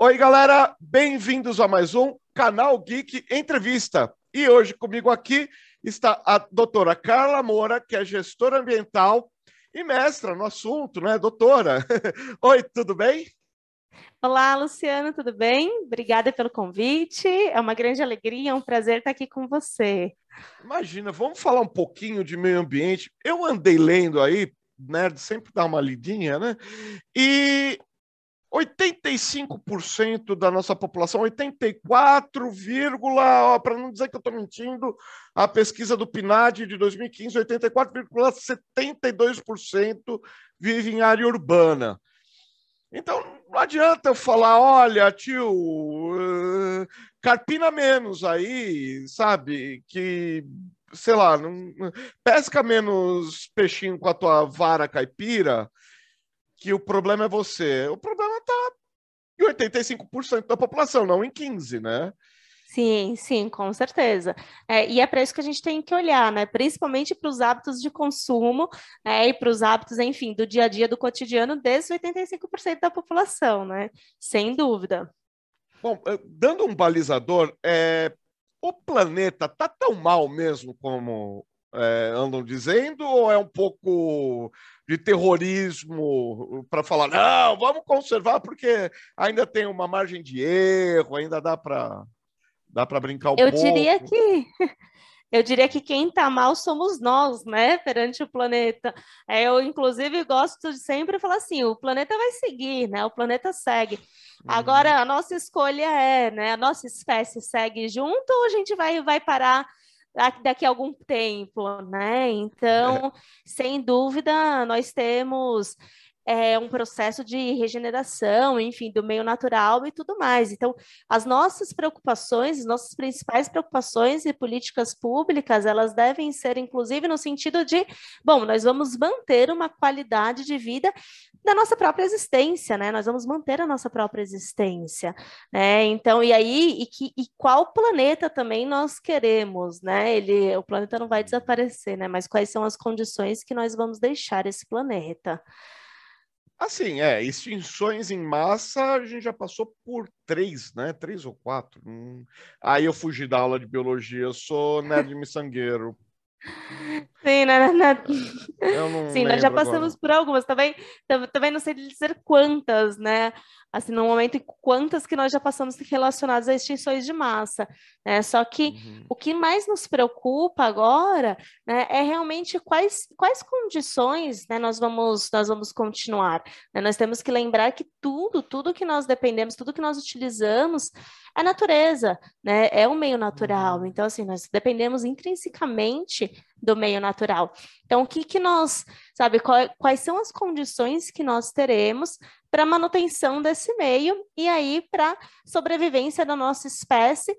Oi, galera, bem-vindos a mais um Canal Geek Entrevista. E hoje comigo aqui está a doutora Carla Moura, que é gestora ambiental e mestra no assunto, né, doutora? Oi, tudo bem? Olá, Luciano, tudo bem? Obrigada pelo convite. É uma grande alegria, é um prazer estar aqui com você. Imagina, vamos falar um pouquinho de meio ambiente. Eu andei lendo aí, nerd sempre dá uma lidinha, né? E 85% da nossa população, 84, para não dizer que eu estou mentindo, a pesquisa do PNAD de 2015, 84,72% vive em área urbana. Então, não adianta eu falar, olha, tio, uh, carpina menos aí, sabe? Que, sei lá, não, pesca menos peixinho com a tua vara caipira, que o problema é você. O problema em 85% da população, não em 15%, né? Sim, sim, com certeza. É, e é para isso que a gente tem que olhar, né? Principalmente para os hábitos de consumo é, e para os hábitos, enfim, do dia a dia, do cotidiano, desses 85% da população, né? Sem dúvida. Bom, eh, dando um balizador, é, o planeta tá tão mal mesmo como é, andam dizendo, ou é um pouco de terrorismo para falar, não, vamos conservar porque ainda tem uma margem de erro, ainda dá para dá para brincar um eu pouco? Diria que eu diria que quem está mal somos nós, né, perante o planeta. É, eu, inclusive, gosto de sempre falar assim: o planeta vai seguir, né? O planeta segue. Uhum. Agora, a nossa escolha é, né? A nossa espécie segue junto ou a gente vai, vai parar daqui a algum tempo, né? Então, é. sem dúvida, nós temos é, um processo de regeneração, enfim, do meio natural e tudo mais. Então, as nossas preocupações, as nossas principais preocupações e políticas públicas, elas devem ser, inclusive, no sentido de, bom, nós vamos manter uma qualidade de vida da nossa própria existência, né? Nós vamos manter a nossa própria existência, né? Então, e aí, e, que, e qual planeta também nós queremos, né? Ele, o planeta não vai desaparecer, né? Mas quais são as condições que nós vamos deixar esse planeta? Assim, é, extinções em massa a gente já passou por três, né? Três ou quatro. Hum. Aí eu fugi da aula de biologia, eu sou nerd miçangueiro. Sim, né, né, né. Sim nós já passamos agora. por algumas, também, também não sei dizer quantas, né? Assim, no momento, quantas que nós já passamos relacionadas a extinções de massa, né? Só que uhum. o que mais nos preocupa agora, né, é realmente quais, quais condições, né, nós vamos, nós vamos continuar. Né? Nós temos que lembrar que tudo, tudo que nós dependemos, tudo que nós utilizamos é natureza, né? É o meio natural. Uhum. Então, assim, nós dependemos intrinsecamente do meio natural. Então, o que que nós, sabe, qual, quais são as condições que nós teremos para manutenção desse meio e aí para sobrevivência da nossa espécie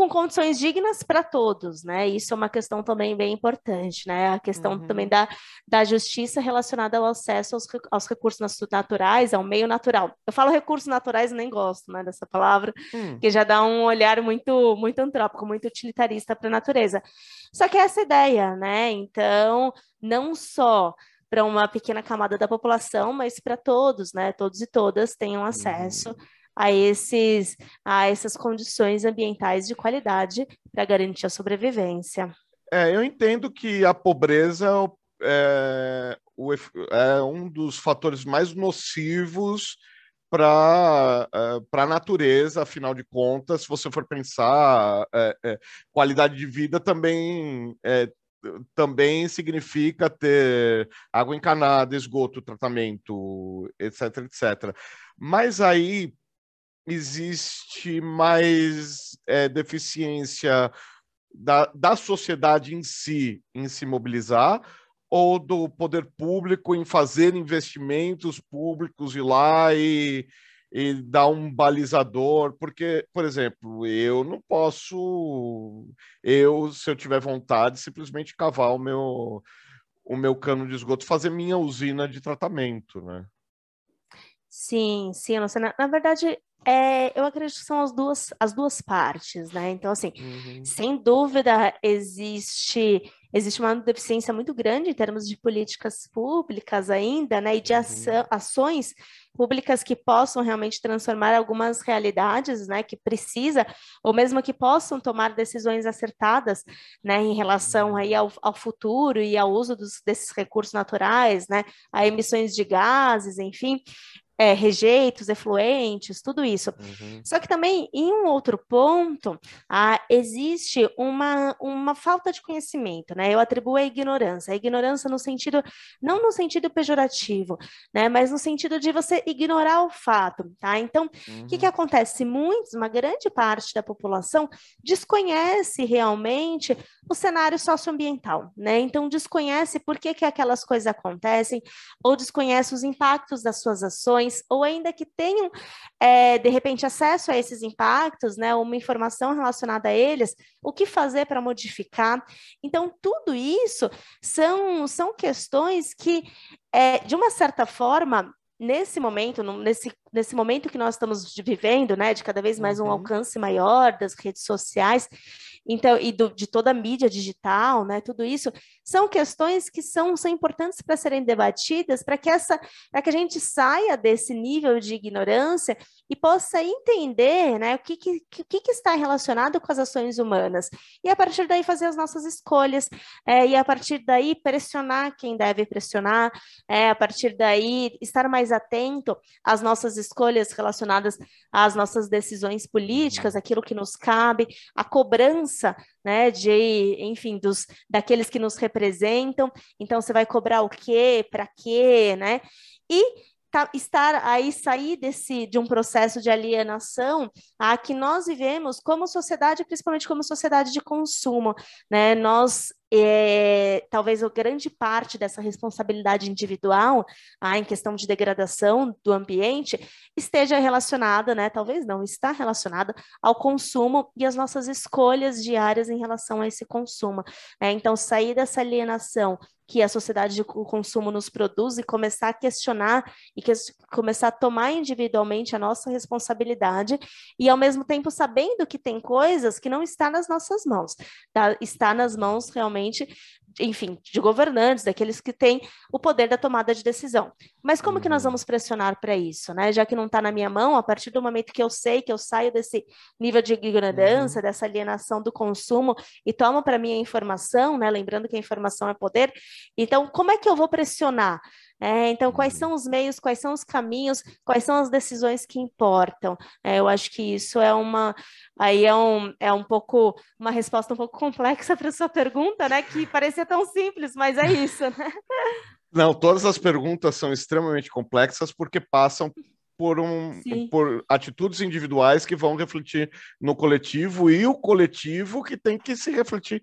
com condições dignas para todos, né? Isso é uma questão também bem importante, né? A questão uhum. também da, da justiça relacionada ao acesso aos, aos recursos naturais, ao meio natural. Eu falo recursos naturais, nem gosto, né, dessa palavra, uhum. que já dá um olhar muito, muito antrópico, muito utilitarista para a natureza. Só que é essa ideia, né? Então, não só para uma pequena camada da população, mas para todos, né? Todos e todas tenham acesso uhum a, esses, a essas condições ambientais de qualidade para garantir a sobrevivência. É, eu entendo que a pobreza é, é um dos fatores mais nocivos para é, a natureza, afinal de contas, se você for pensar, é, é, qualidade de vida também é, também significa ter água encanada, esgoto, tratamento, etc, etc. Mas aí existe mais é, deficiência da, da sociedade em si em se mobilizar ou do poder público em fazer investimentos públicos ir lá e, e dar um balizador, porque, por exemplo, eu não posso, eu, se eu tiver vontade, simplesmente cavar o meu, o meu cano de esgoto, fazer minha usina de tratamento, né? Sim, sim, na, na verdade, é, eu acredito que são as duas, as duas partes, né? Então, assim, uhum. sem dúvida, existe, existe uma deficiência muito grande em termos de políticas públicas ainda, né? E de ação, uhum. ações públicas que possam realmente transformar algumas realidades, né? Que precisa, ou mesmo que possam tomar decisões acertadas, né? Em relação aí ao, ao futuro e ao uso dos, desses recursos naturais, né? A emissões de gases, enfim é, rejeitos, efluentes, tudo isso. Uhum. Só que também, em um outro ponto, ah, existe uma, uma falta de conhecimento, né? Eu atribuo a ignorância. A ignorância no sentido, não no sentido pejorativo, né? Mas no sentido de você ignorar o fato, tá? Então, o uhum. que, que uhum. acontece? Muitos, uma grande parte da população desconhece realmente o cenário socioambiental, né? Então, desconhece por que, que aquelas coisas acontecem, ou desconhece os impactos das suas ações, ou ainda que tenham, é, de repente, acesso a esses impactos, né, uma informação relacionada a eles, o que fazer para modificar. Então, tudo isso são, são questões que, é, de uma certa forma, nesse momento, nesse, nesse momento que nós estamos vivendo, né, de cada vez mais um uhum. alcance maior das redes sociais, então, e do, de toda a mídia digital, né, tudo isso, são questões que são, são importantes para serem debatidas, para que essa, para que a gente saia desse nível de ignorância e possa entender, né, o que, que, que, que está relacionado com as ações humanas, e a partir daí fazer as nossas escolhas, é, e a partir daí pressionar quem deve pressionar, é, a partir daí estar mais atento às nossas escolhas relacionadas às nossas decisões políticas, aquilo que nos cabe, a cobrança, né, de, enfim, dos daqueles que nos representam. Então você vai cobrar o quê, para quê, né? E Tá, estar aí sair desse de um processo de alienação a que nós vivemos como sociedade, principalmente como sociedade de consumo, né? Nós é, talvez a grande parte dessa responsabilidade individual, ah, em questão de degradação do ambiente, esteja relacionada, né, talvez não, está relacionada ao consumo e às nossas escolhas diárias em relação a esse consumo. É, então, sair dessa alienação que a sociedade de consumo nos produz e começar a questionar e que, começar a tomar individualmente a nossa responsabilidade e, ao mesmo tempo, sabendo que tem coisas que não está nas nossas mãos, tá? está nas mãos realmente enfim, de governantes, daqueles que têm o poder da tomada de decisão. Mas como que nós uhum. vamos pressionar para isso, né? Já que não está na minha mão, a partir do momento que eu sei que eu saio desse nível de ignorância, uhum. dessa alienação do consumo e tomo para mim a informação, né? Lembrando que a informação é poder. Então, como é que eu vou pressionar? É, então, quais são os meios, quais são os caminhos, quais são as decisões que importam? É, eu acho que isso é uma, aí é um, é um pouco, uma resposta um pouco complexa para a sua pergunta, né? Que parecia tão simples, mas é isso, né? Não, todas as perguntas são extremamente complexas porque passam por, um, por atitudes individuais que vão refletir no coletivo e o coletivo que tem que se refletir.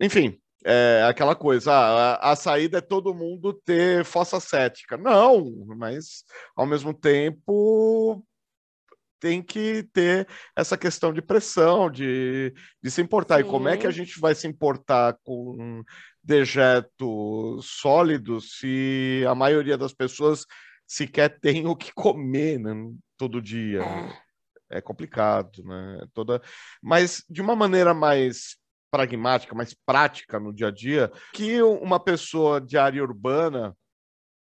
Enfim, é aquela coisa, ah, a, a, saída é todo mundo ter fossa cética. Não, mas ao mesmo tempo tem que ter essa questão de pressão, de, de se importar. Sim. E como é que a gente vai se importar com dejetos sólidos se a maioria das pessoas sequer tem o que comer né, todo dia? É. é complicado, né? Toda... Mas de uma maneira mais pragmática, mais prática no dia a dia, que uma pessoa de área urbana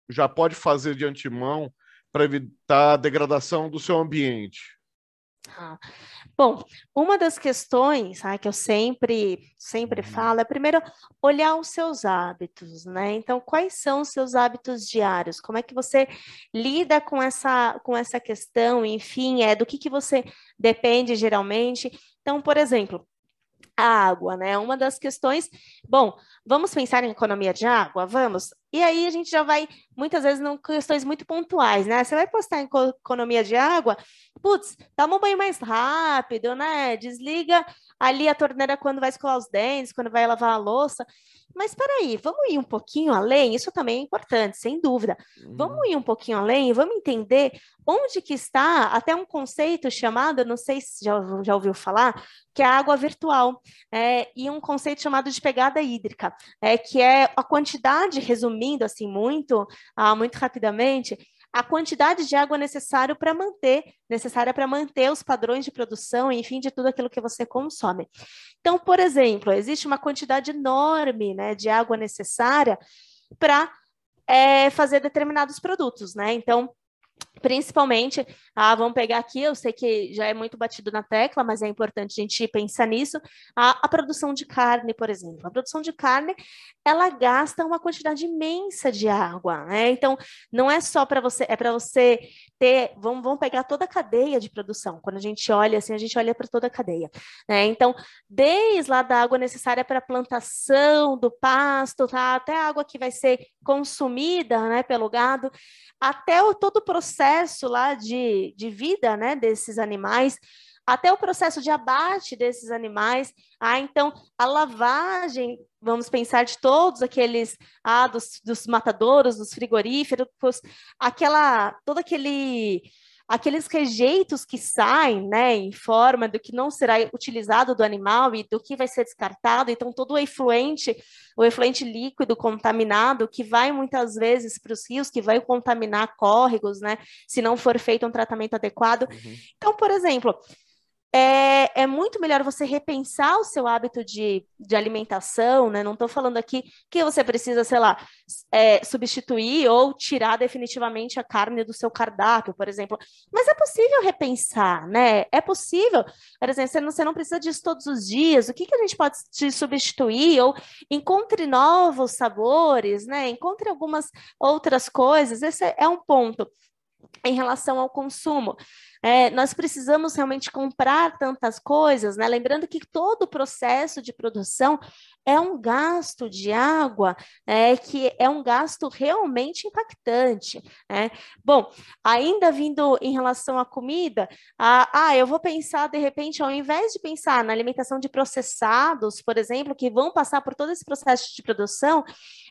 já pode fazer de antemão para evitar a degradação do seu ambiente? Ah, bom, uma das questões ah, que eu sempre, sempre uhum. falo é primeiro olhar os seus hábitos, né? Então, quais são os seus hábitos diários? Como é que você lida com essa, com essa questão? Enfim, é do que, que você depende geralmente? Então, por exemplo, a água, né? Uma das questões. Bom, vamos pensar em economia de água? Vamos. E aí a gente já vai, muitas vezes, em questões muito pontuais, né? Você vai postar em economia de água, putz, toma um banho mais rápido, né? Desliga ali a torneira quando vai escovar os dentes, quando vai lavar a louça. Mas espera aí, vamos ir um pouquinho além? Isso também é importante, sem dúvida. Uhum. Vamos ir um pouquinho além, vamos entender onde que está até um conceito chamado, não sei se já, já ouviu falar, que é a água virtual, é, e um conceito chamado de pegada hídrica, é, que é a quantidade, resumindo assim muito, ah, muito rapidamente, a quantidade de água necessária para manter, necessária para manter os padrões de produção, enfim, de tudo aquilo que você consome. Então, por exemplo, existe uma quantidade enorme né, de água necessária para é, fazer determinados produtos, né? Então, principalmente, ah, vamos pegar aqui, eu sei que já é muito batido na tecla, mas é importante a gente pensar nisso, a, produção de carne, por exemplo. A produção de carne, ela gasta uma quantidade imensa de água, né? Então, não é só para você, é para você ter, vamos, vamos pegar toda a cadeia de produção. Quando a gente olha assim, a gente olha para toda a cadeia, né? Então, desde lá da água necessária para a plantação do pasto, tá? até a água que vai ser consumida, né, pelo gado, até o, todo o processo lá de, de vida, né, desses animais, até o processo de abate desses animais. Ah, então, a lavagem, vamos pensar de todos aqueles, ah, dos, dos matadouros, dos frigoríferos, aquela, todo aquele aqueles rejeitos que saem, né, em forma do que não será utilizado do animal e do que vai ser descartado, então todo o efluente, o efluente líquido contaminado que vai muitas vezes para os rios, que vai contaminar córregos, né, se não for feito um tratamento adequado. Uhum. Então, por exemplo, é, é muito melhor você repensar o seu hábito de, de alimentação, né? Não estou falando aqui que você precisa, sei lá, é, substituir ou tirar definitivamente a carne do seu cardápio, por exemplo. Mas é possível repensar, né? É possível. Por exemplo, você não, você não precisa disso todos os dias. O que, que a gente pode te substituir? Ou encontre novos sabores, né? Encontre algumas outras coisas. Esse é um ponto em relação ao consumo. É, nós precisamos realmente comprar tantas coisas, né? Lembrando que todo o processo de produção é um gasto de água, é, que é um gasto realmente impactante. Né? Bom, ainda vindo em relação à comida, ah, ah, eu vou pensar, de repente, ao invés de pensar na alimentação de processados, por exemplo, que vão passar por todo esse processo de produção,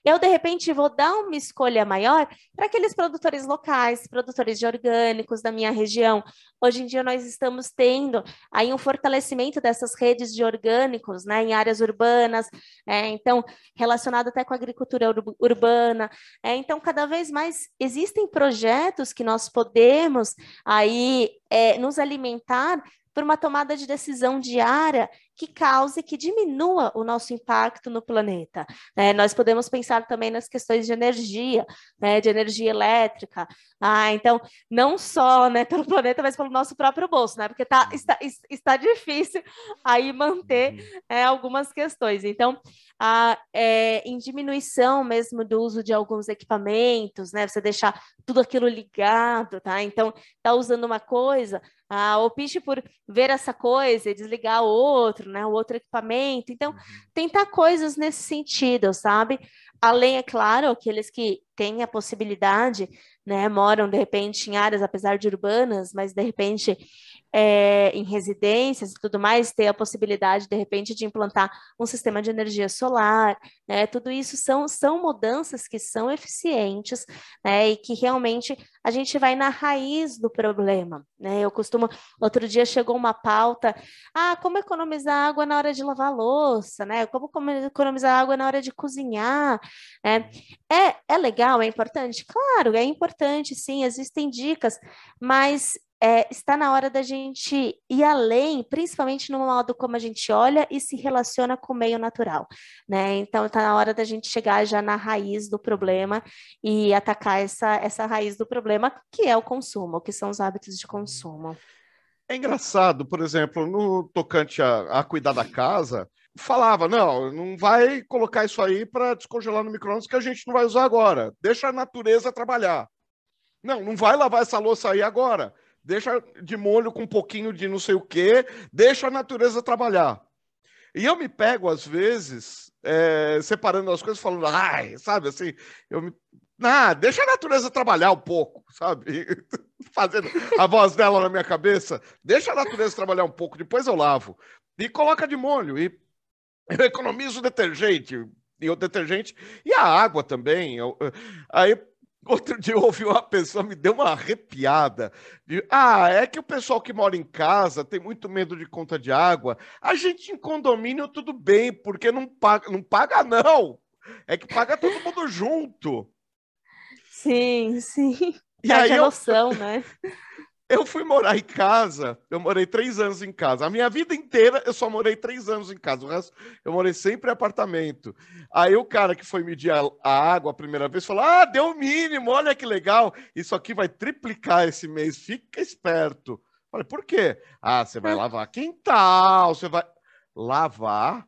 eu, de repente, vou dar uma escolha maior para aqueles produtores locais, produtores de orgânicos da minha região. Hoje em dia, nós estamos tendo aí um fortalecimento dessas redes de orgânicos né, em áreas urbanas, é, então, relacionado até com a agricultura ur urbana. É, então, cada vez mais existem projetos que nós podemos aí é, nos alimentar por uma tomada de decisão diária que cause, que diminua o nosso impacto no planeta. Né? Nós podemos pensar também nas questões de energia, né? de energia elétrica. Ah, então, não só né, pelo planeta, mas pelo nosso próprio bolso, né? porque tá, está, está difícil aí manter uhum. é, algumas questões. Então, a, é, em diminuição mesmo do uso de alguns equipamentos, né? Você deixar tudo aquilo ligado, tá? Então, tá usando uma coisa, ah, opte por ver essa coisa e desligar o outro, né? O outro equipamento. Então, uhum. tentar coisas nesse sentido, sabe? Além, é claro, aqueles que têm a possibilidade, né? Moram, de repente, em áreas, apesar de urbanas, mas de repente é, em residências e tudo mais, ter a possibilidade, de repente, de implantar um sistema de energia solar, né? Tudo isso são, são mudanças que são eficientes, né? E que realmente a gente vai na raiz do problema, né? Eu costumo, outro dia chegou uma pauta, ah, como economizar água na hora de lavar louça, né? Como, economizar água na hora de cozinhar, né? É, é legal, é importante? Claro, é importante, sim, existem dicas, mas é, está na hora da gente ir além, principalmente no modo como a gente olha e se relaciona com o meio natural, né? Então está na hora da gente chegar já na raiz do problema e atacar essa, essa raiz do problema, que é o consumo, que são os hábitos de consumo. É engraçado, por exemplo, no tocante a, a cuidar da casa, falava, não, não vai colocar isso aí para descongelar no micro-ondas que a gente não vai usar agora. Deixa a natureza trabalhar. Não, não vai lavar essa louça aí agora deixa de molho com um pouquinho de não sei o quê, deixa a natureza trabalhar. E eu me pego, às vezes, é, separando as coisas, falando, ai, sabe assim, eu me. Ah, deixa a natureza trabalhar um pouco, sabe? Fazendo a voz dela na minha cabeça. Deixa a natureza trabalhar um pouco, depois eu lavo. E coloca de molho. E eu economizo detergente. E o detergente e a água também. Eu, aí Outro dia eu ouvi uma pessoa, me deu uma arrepiada. De, ah, é que o pessoal que mora em casa tem muito medo de conta de água. A gente em condomínio tudo bem, porque não paga, não paga não. É que paga todo mundo junto. Sim, sim. E Perde aí a noção, eu... né? Eu fui morar em casa, eu morei três anos em casa. A minha vida inteira eu só morei três anos em casa. O resto eu morei sempre em apartamento. Aí o cara que foi medir a, a água a primeira vez falou: Ah, deu o mínimo, olha que legal. Isso aqui vai triplicar esse mês, fica esperto. Falei, por quê? Ah, você vai lavar quintal, você vai. Lavar?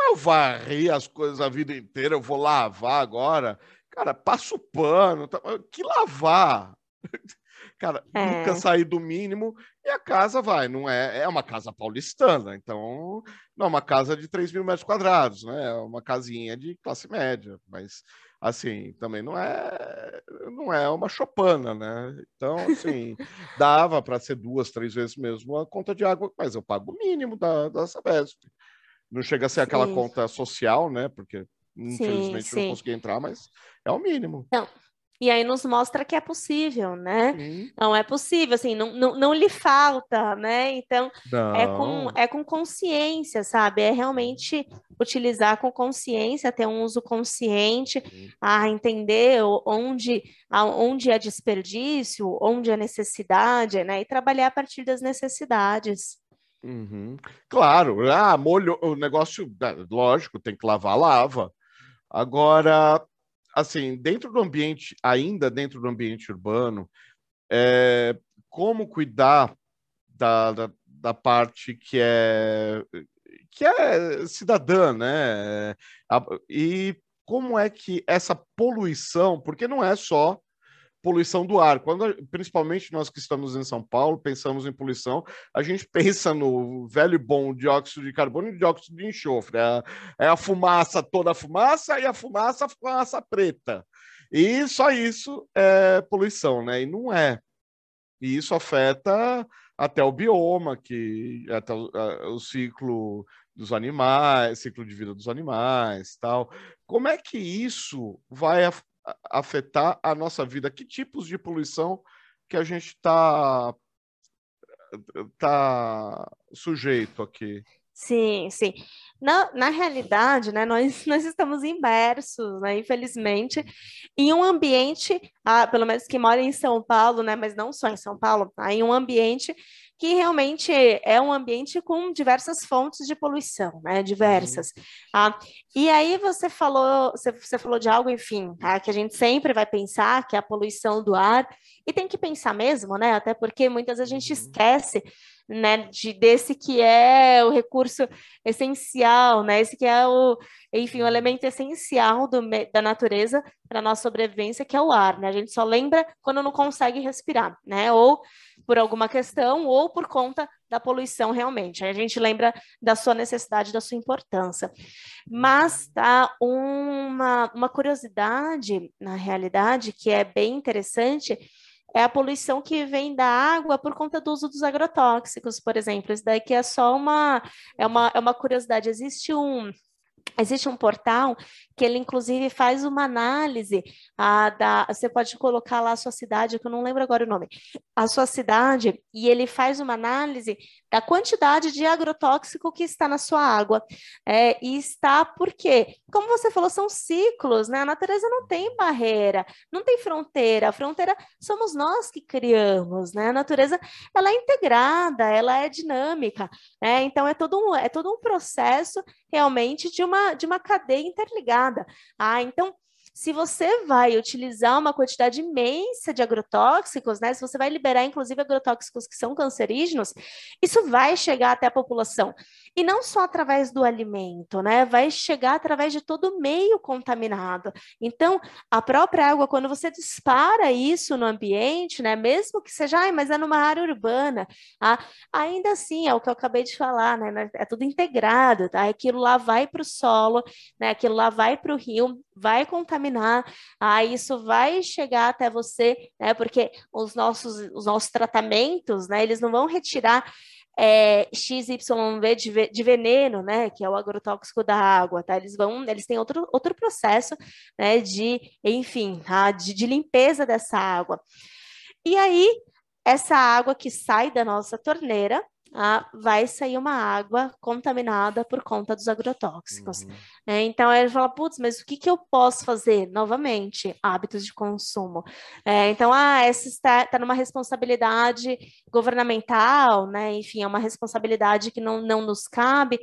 Eu varri as coisas a vida inteira, eu vou lavar agora. Cara, passa o pano. Tá... Que lavar? Cara, é. nunca sair do mínimo e a casa vai, não é? É uma casa paulistana, então não é uma casa de 3 mil metros quadrados, né? É uma casinha de classe média, mas assim, também não é não é uma chopana, né? Então, assim, dava para ser duas, três vezes mesmo a conta de água, mas eu pago o mínimo da, da Sabesp. Não chega a ser aquela sim. conta social, né? Porque infelizmente sim, sim. não consegui entrar, mas é o mínimo. Não, e aí nos mostra que é possível, né? Sim. Não é possível, assim, não, não, não lhe falta, né? Então, é com, é com consciência, sabe? É realmente utilizar com consciência, ter um uso consciente, a entender onde, onde é desperdício, onde é necessidade, né? E trabalhar a partir das necessidades. Uhum. Claro, ah, molho, o negócio, lógico, tem que lavar, lava. Agora, assim, dentro do ambiente, ainda dentro do ambiente urbano, é, como cuidar da, da, da, parte que é que é cidadã, né? E como é que essa poluição, porque não é só poluição do ar. Quando, principalmente nós que estamos em São Paulo, pensamos em poluição, a gente pensa no velho bom dióxido de carbono e dióxido de enxofre. É a, é a fumaça, toda a fumaça, e a fumaça, a fumaça preta. E só isso é poluição, né? E não é. E isso afeta até o bioma, que até o, o ciclo dos animais, ciclo de vida dos animais, tal. Como é que isso vai afetar a nossa vida? Que tipos de poluição que a gente está tá sujeito aqui? Sim, sim. Na, na realidade, né, nós, nós estamos imersos, né, infelizmente, em um ambiente, ah, pelo menos que mora em São Paulo, né, mas não só em São Paulo, tá, em um ambiente que realmente é um ambiente com diversas fontes de poluição, né? Diversas. Uhum. Ah, e aí você falou, você, você falou de algo, enfim, tá? que a gente sempre vai pensar, que é a poluição do ar, e tem que pensar mesmo, né? Até porque muitas vezes a gente uhum. esquece né, de, desse que é o recurso essencial, né, esse que é o, enfim, o elemento essencial do, da natureza para a nossa sobrevivência, que é o ar, né, a gente só lembra quando não consegue respirar, né, ou por alguma questão, ou por conta da poluição realmente, a gente lembra da sua necessidade, da sua importância. Mas tá uma, uma curiosidade, na realidade, que é bem interessante, é a poluição que vem da água por conta do uso dos agrotóxicos, por exemplo. Isso daqui é só uma, é uma, é uma curiosidade. Existe um, Existe um portal que ele, inclusive, faz uma análise a, da. Você pode colocar lá a sua cidade, que eu não lembro agora o nome, a sua cidade, e ele faz uma análise da quantidade de agrotóxico que está na sua água. É, e está porque, como você falou, são ciclos, né? A natureza não tem barreira, não tem fronteira. A fronteira somos nós que criamos, né? A natureza ela é integrada, ela é dinâmica, né? Então é todo um, é todo um processo realmente de uma, de uma cadeia interligada. Ah, então se você vai utilizar uma quantidade imensa de agrotóxicos, né? Se você vai liberar, inclusive, agrotóxicos que são cancerígenos, isso vai chegar até a população. E não só através do alimento, né? Vai chegar através de todo meio contaminado. Então, a própria água, quando você dispara isso no ambiente, né? Mesmo que seja, ah, mas é numa área urbana, ah, ainda assim, é o que eu acabei de falar, né? É tudo integrado, tá? Aquilo lá vai para o solo, né? Aquilo lá vai para o rio, vai contaminar, ah, isso vai chegar até você, né? Porque os nossos, os nossos tratamentos, né? Eles não vão retirar é, XYV de, de veneno, né, que é o agrotóxico da água, tá? Eles vão, eles têm outro, outro processo, né, de, enfim, tá? de, de limpeza dessa água. E aí, essa água que sai da nossa torneira, ah, vai sair uma água contaminada por conta dos agrotóxicos. Uhum. É, então, ele fala, putz, mas o que, que eu posso fazer? Novamente, hábitos de consumo. É, então, ah, essa está, está numa responsabilidade governamental, né? Enfim, é uma responsabilidade que não, não nos cabe.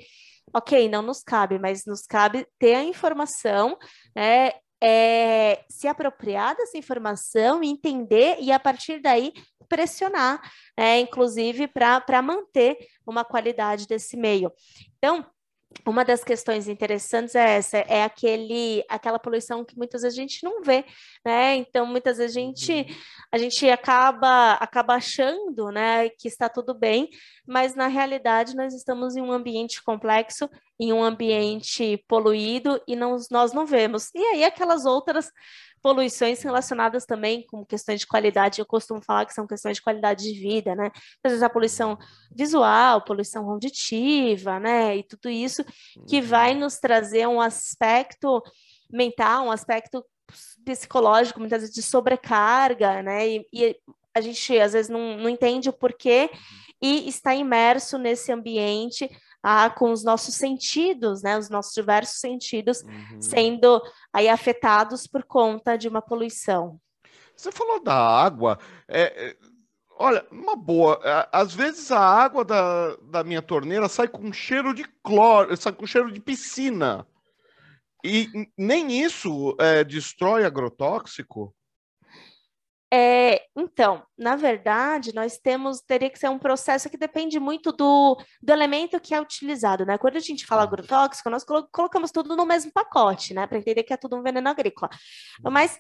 Ok, não nos cabe, mas nos cabe ter a informação, né? É, se apropriar dessa informação, entender e a partir daí pressionar, né, inclusive para manter uma qualidade desse meio. Então, uma das questões interessantes é essa, é aquele, aquela poluição que muitas vezes a gente não vê, né? Então, muitas vezes a gente, uhum. a gente acaba, acaba achando, né, que está tudo bem, mas na realidade nós estamos em um ambiente complexo, em um ambiente poluído e não, nós não vemos. E aí aquelas outras poluições relacionadas também com questões de qualidade, eu costumo falar que são questões de qualidade de vida, né? Às vezes a poluição visual, poluição auditiva, né? E tudo isso que vai uhum. nos trazer um aspecto mental, um aspecto psicológico, muitas vezes de sobrecarga, né? E, e a gente às vezes não, não entende o porquê uhum. e está imerso nesse ambiente ah, com os nossos sentidos, né, os nossos diversos sentidos uhum. sendo aí afetados por conta de uma poluição. Você falou da água, é, é, olha, uma boa, às vezes a água da, da minha torneira sai com cheiro de cloro, sai com cheiro de piscina. E nem isso é, destrói agrotóxico? É, então, na verdade, nós temos, teria que ser um processo que depende muito do, do elemento que é utilizado, né? Quando a gente fala agrotóxico, nós colocamos tudo no mesmo pacote, né? Para entender que é tudo um veneno agrícola. Mas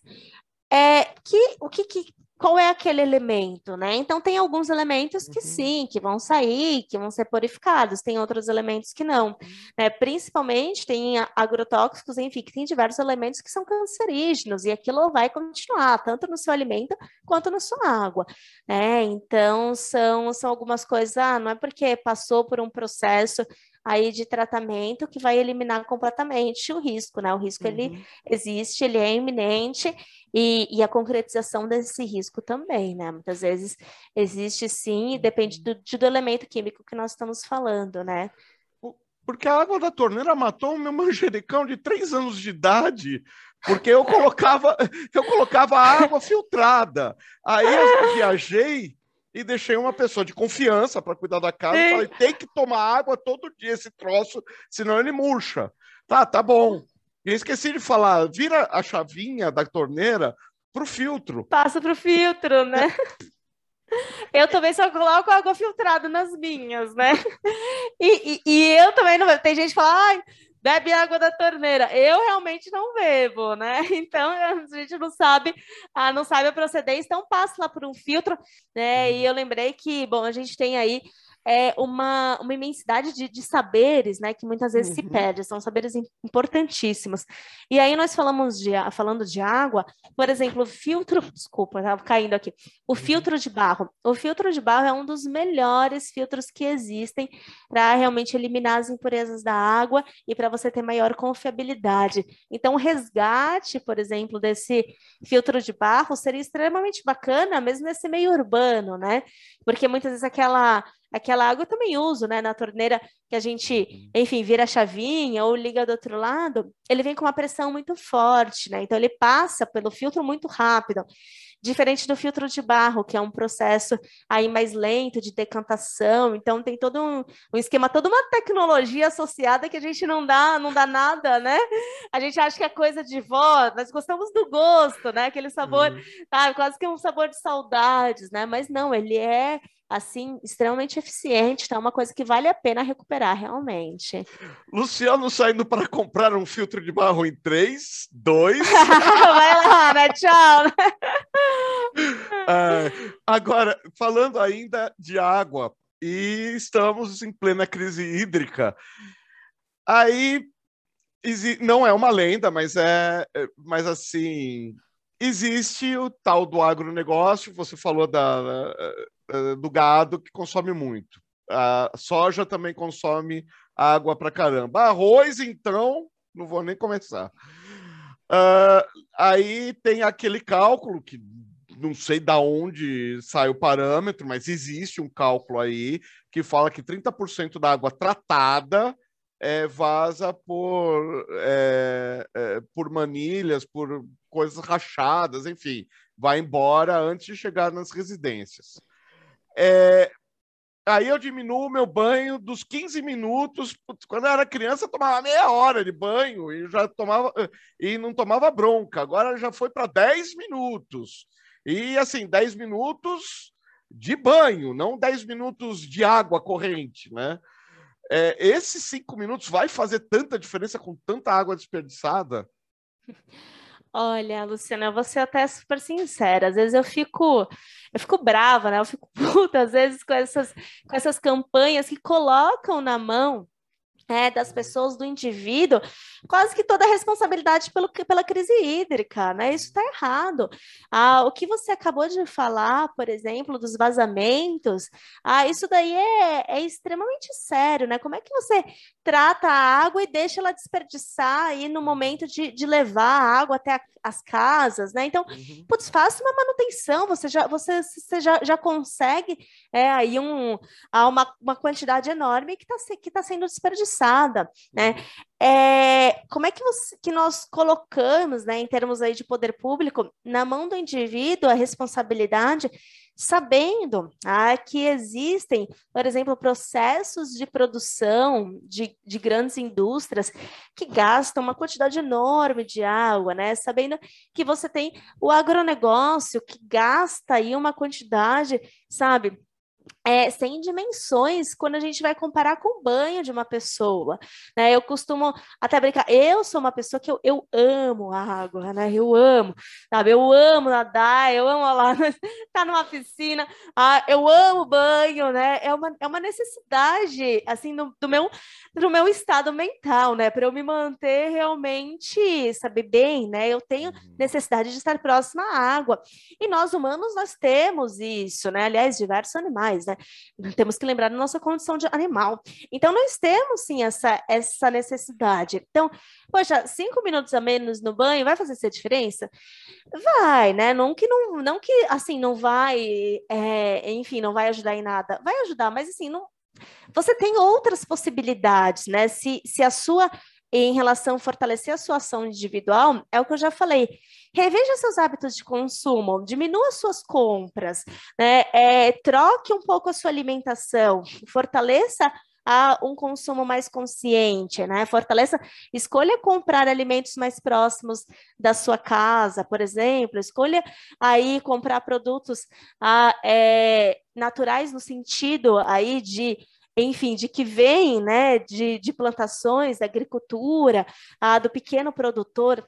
é, que, o que, que qual é aquele elemento, né? Então tem alguns elementos que uhum. sim, que vão sair, que vão ser purificados, tem outros elementos que não, né? Principalmente tem agrotóxicos, enfim, que tem diversos elementos que são cancerígenos e aquilo vai continuar tanto no seu alimento quanto na sua água, né? Então são são algumas coisas, ah, não é porque passou por um processo aí de tratamento que vai eliminar completamente o risco, né? O risco uhum. ele existe, ele é iminente e, e, a concretização desse risco também, né? Muitas vezes existe sim, e depende uhum. do, do elemento químico que nós estamos falando, né? Porque a água da torneira matou o meu manjericão de três anos de idade, porque eu colocava, eu colocava água filtrada. Aí eu viajei e deixei uma pessoa de confiança para cuidar da casa. E falei, tem que tomar água todo dia esse troço, senão ele murcha. Tá, tá bom. E esqueci de falar, vira a chavinha da torneira pro filtro. Passa pro filtro, né? Eu também só coloco água filtrada nas minhas, né? E, e, e eu também não. Tem gente que fala, bebe água da torneira. Eu realmente não bebo, né? Então a gente não sabe, ah, não sabe a procedência, então passa lá por um filtro, né? E eu lembrei que, bom, a gente tem aí é, uma, uma imensidade de, de saberes, né, que muitas vezes uhum. se perde, são saberes importantíssimos. E aí nós falamos de, falando de água, por exemplo, filtro, desculpa, estava caindo aqui, o uhum. filtro de barro. O filtro de barro é um dos melhores filtros que existem para realmente eliminar as impurezas da água e para você ter maior confiabilidade. Então, o resgate, por exemplo, desse filtro de barro seria extremamente bacana, mesmo nesse meio urbano, né? Porque muitas vezes aquela aquela água eu também uso, né? Na torneira que a gente, enfim, vira a chavinha ou liga do outro lado, ele vem com uma pressão muito forte, né? Então ele passa pelo filtro muito rápido. Diferente do filtro de barro, que é um processo aí mais lento de decantação, então tem todo um, um esquema, toda uma tecnologia associada que a gente não dá, não dá nada, né? A gente acha que é coisa de vó, nós gostamos do gosto, né? Aquele sabor, uhum. ah, quase que um sabor de saudades, né? Mas não, ele é assim, extremamente eficiente, tá? Uma coisa que vale a pena recuperar realmente. Luciano saindo para comprar um filtro de barro em 3, 2. Vai lá, né? Tchau. é, agora, falando ainda de água, e estamos em plena crise hídrica. Aí não é uma lenda, mas é, é mas assim existe o tal do agronegócio. Você falou da, eh, do gado que consome muito. A soja também consome água para caramba. Arroz, então, não vou nem começar. Uh, aí tem aquele cálculo que não sei da onde sai o parâmetro, mas existe um cálculo aí que fala que 30% da água tratada é, vaza por, é, é, por manilhas, por coisas rachadas, enfim, vai embora antes de chegar nas residências. É, aí eu diminuo o meu banho dos 15 minutos. Quando eu era criança, eu tomava meia hora de banho e já tomava e não tomava bronca. Agora já foi para 10 minutos. E assim, 10 minutos de banho, não 10 minutos de água corrente, né? É, esses cinco minutos vai fazer tanta diferença com tanta água desperdiçada? Olha, Luciana, eu vou ser até super sincera. Às vezes eu fico, eu fico brava, né? Eu fico puta, às vezes, com essas, com essas campanhas que colocam na mão é, das pessoas, do indivíduo, quase que toda a responsabilidade pelo, pela crise hídrica, né? Isso está errado. Ah, o que você acabou de falar, por exemplo, dos vazamentos, ah, isso daí é, é extremamente sério, né? Como é que você trata a água e deixa ela desperdiçar aí no momento de, de levar a água até a, as casas, né? Então, uhum. putz, faça uma manutenção, você já, você, você já, já consegue é, aí um, uma, uma quantidade enorme que está que tá sendo desperdiçada, né? Uhum. É, como é que, você, que nós colocamos, né, em termos aí de poder público, na mão do indivíduo a responsabilidade sabendo ah, que existem, por exemplo, processos de produção de, de grandes indústrias que gastam uma quantidade enorme de água, né? Sabendo que você tem o agronegócio que gasta aí uma quantidade, sabe? É, sem dimensões quando a gente vai comparar com o banho de uma pessoa. Né? Eu costumo até brincar, eu sou uma pessoa que eu, eu amo a água, né? Eu amo, sabe? Eu amo nadar, eu amo lá, estar tá numa piscina, ah, eu amo banho, né? É uma, é uma necessidade, assim, do, do meu, do meu estado mental, né? Para eu me manter realmente, sabe, bem, né? Eu tenho uhum. necessidade de estar próxima à água. E nós humanos, nós temos isso, né? Aliás, diversos animais, né? Temos que lembrar da nossa condição de animal. Então, nós temos sim essa, essa necessidade. Então, poxa, cinco minutos a menos no banho vai fazer essa diferença? Vai, né? Não que não, não que assim não vai, é, enfim, não vai ajudar em nada. Vai ajudar, mas assim, não, você tem outras possibilidades, né? Se, se a sua em relação a fortalecer a sua ação individual, é o que eu já falei. Reveja seus hábitos de consumo, diminua suas compras, né? É, troque um pouco a sua alimentação, fortaleça a um consumo mais consciente, né? Fortaleça, escolha comprar alimentos mais próximos da sua casa, por exemplo, escolha aí comprar produtos ah, é, naturais no sentido aí de enfim, de que vem né, de, de plantações, da agricultura, ah, do pequeno produtor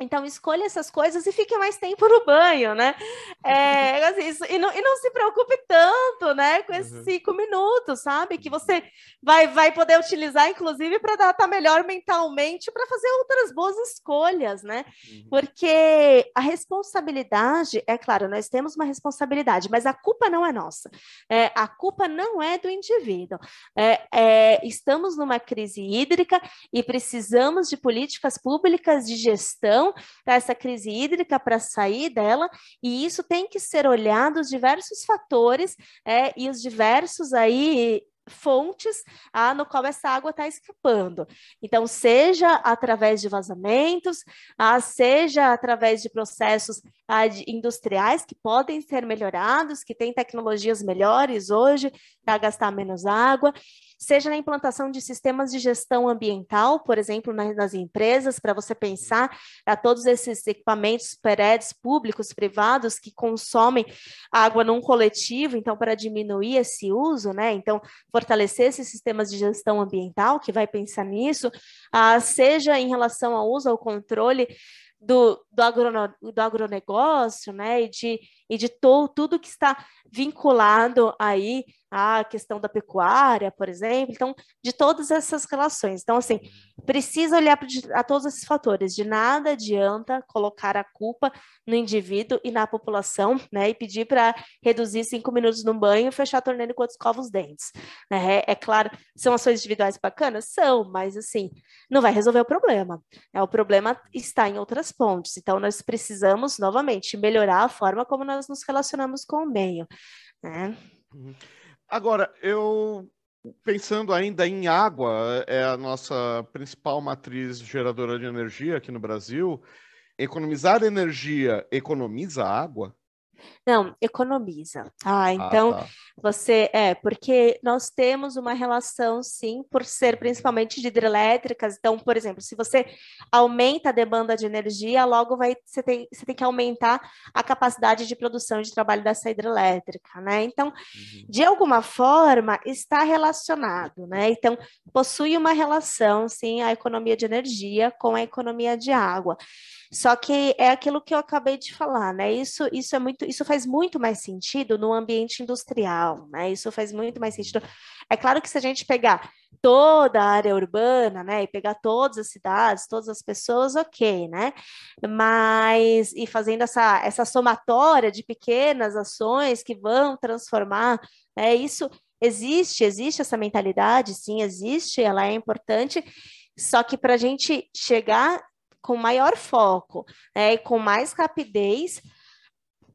então, escolha essas coisas e fique mais tempo no banho, né? É, assim, isso, e, não, e não se preocupe tanto, né, com esses uhum. cinco minutos, sabe? Que você vai, vai poder utilizar, inclusive, para estar tá melhor mentalmente para fazer outras boas escolhas, né? Uhum. Porque a responsabilidade, é claro, nós temos uma responsabilidade, mas a culpa não é nossa. É, a culpa não é do indivíduo. É, é, estamos numa crise hídrica e precisamos de políticas públicas de gestão para essa crise hídrica, para sair dela, e isso tem que ser olhado os diversos fatores é, e os diversos aí fontes ah, no qual essa água está escapando. Então, seja através de vazamentos, ah, seja através de processos ah, industriais que podem ser melhorados, que têm tecnologias melhores hoje para gastar menos água, seja na implantação de sistemas de gestão ambiental, por exemplo, nas empresas, para você pensar a todos esses equipamentos, paredes públicos, privados, que consomem água num coletivo, então, para diminuir esse uso, né? Então, fortalecer esses sistemas de gestão ambiental, que vai pensar nisso, ah, seja em relação ao uso, ao controle do, do agronegócio, né, e de, e de to, tudo que está vinculado aí a questão da pecuária, por exemplo, então, de todas essas relações. Então, assim, precisa olhar a todos esses fatores. De nada adianta colocar a culpa no indivíduo e na população, né, e pedir para reduzir cinco minutos no banho e fechar a torneira enquanto escova os dentes. É, é claro, são ações individuais bacanas? São, mas, assim, não vai resolver o problema. É, o problema está em outras pontes. Então, nós precisamos, novamente, melhorar a forma como nós nos relacionamos com o meio. Né? Uhum. Agora, eu pensando ainda em água, é a nossa principal matriz geradora de energia aqui no Brasil. Economizar energia economiza água? Não, economiza. Ah, então ah, tá. você é, porque nós temos uma relação, sim, por ser principalmente de hidrelétricas. Então, por exemplo, se você aumenta a demanda de energia, logo vai você tem, você tem que aumentar a capacidade de produção de trabalho dessa hidrelétrica, né? Então, uhum. de alguma forma, está relacionado, né? Então, possui uma relação, sim, a economia de energia com a economia de água. Só que é aquilo que eu acabei de falar, né? Isso, isso é muito, isso faz muito mais sentido no ambiente industrial, né? Isso faz muito mais sentido. É claro que se a gente pegar toda a área urbana, né, e pegar todas as cidades, todas as pessoas, ok, né? Mas e fazendo essa essa somatória de pequenas ações que vão transformar, né? Isso existe, existe essa mentalidade, sim, existe, ela é importante. Só que para a gente chegar com maior foco né, e com mais rapidez,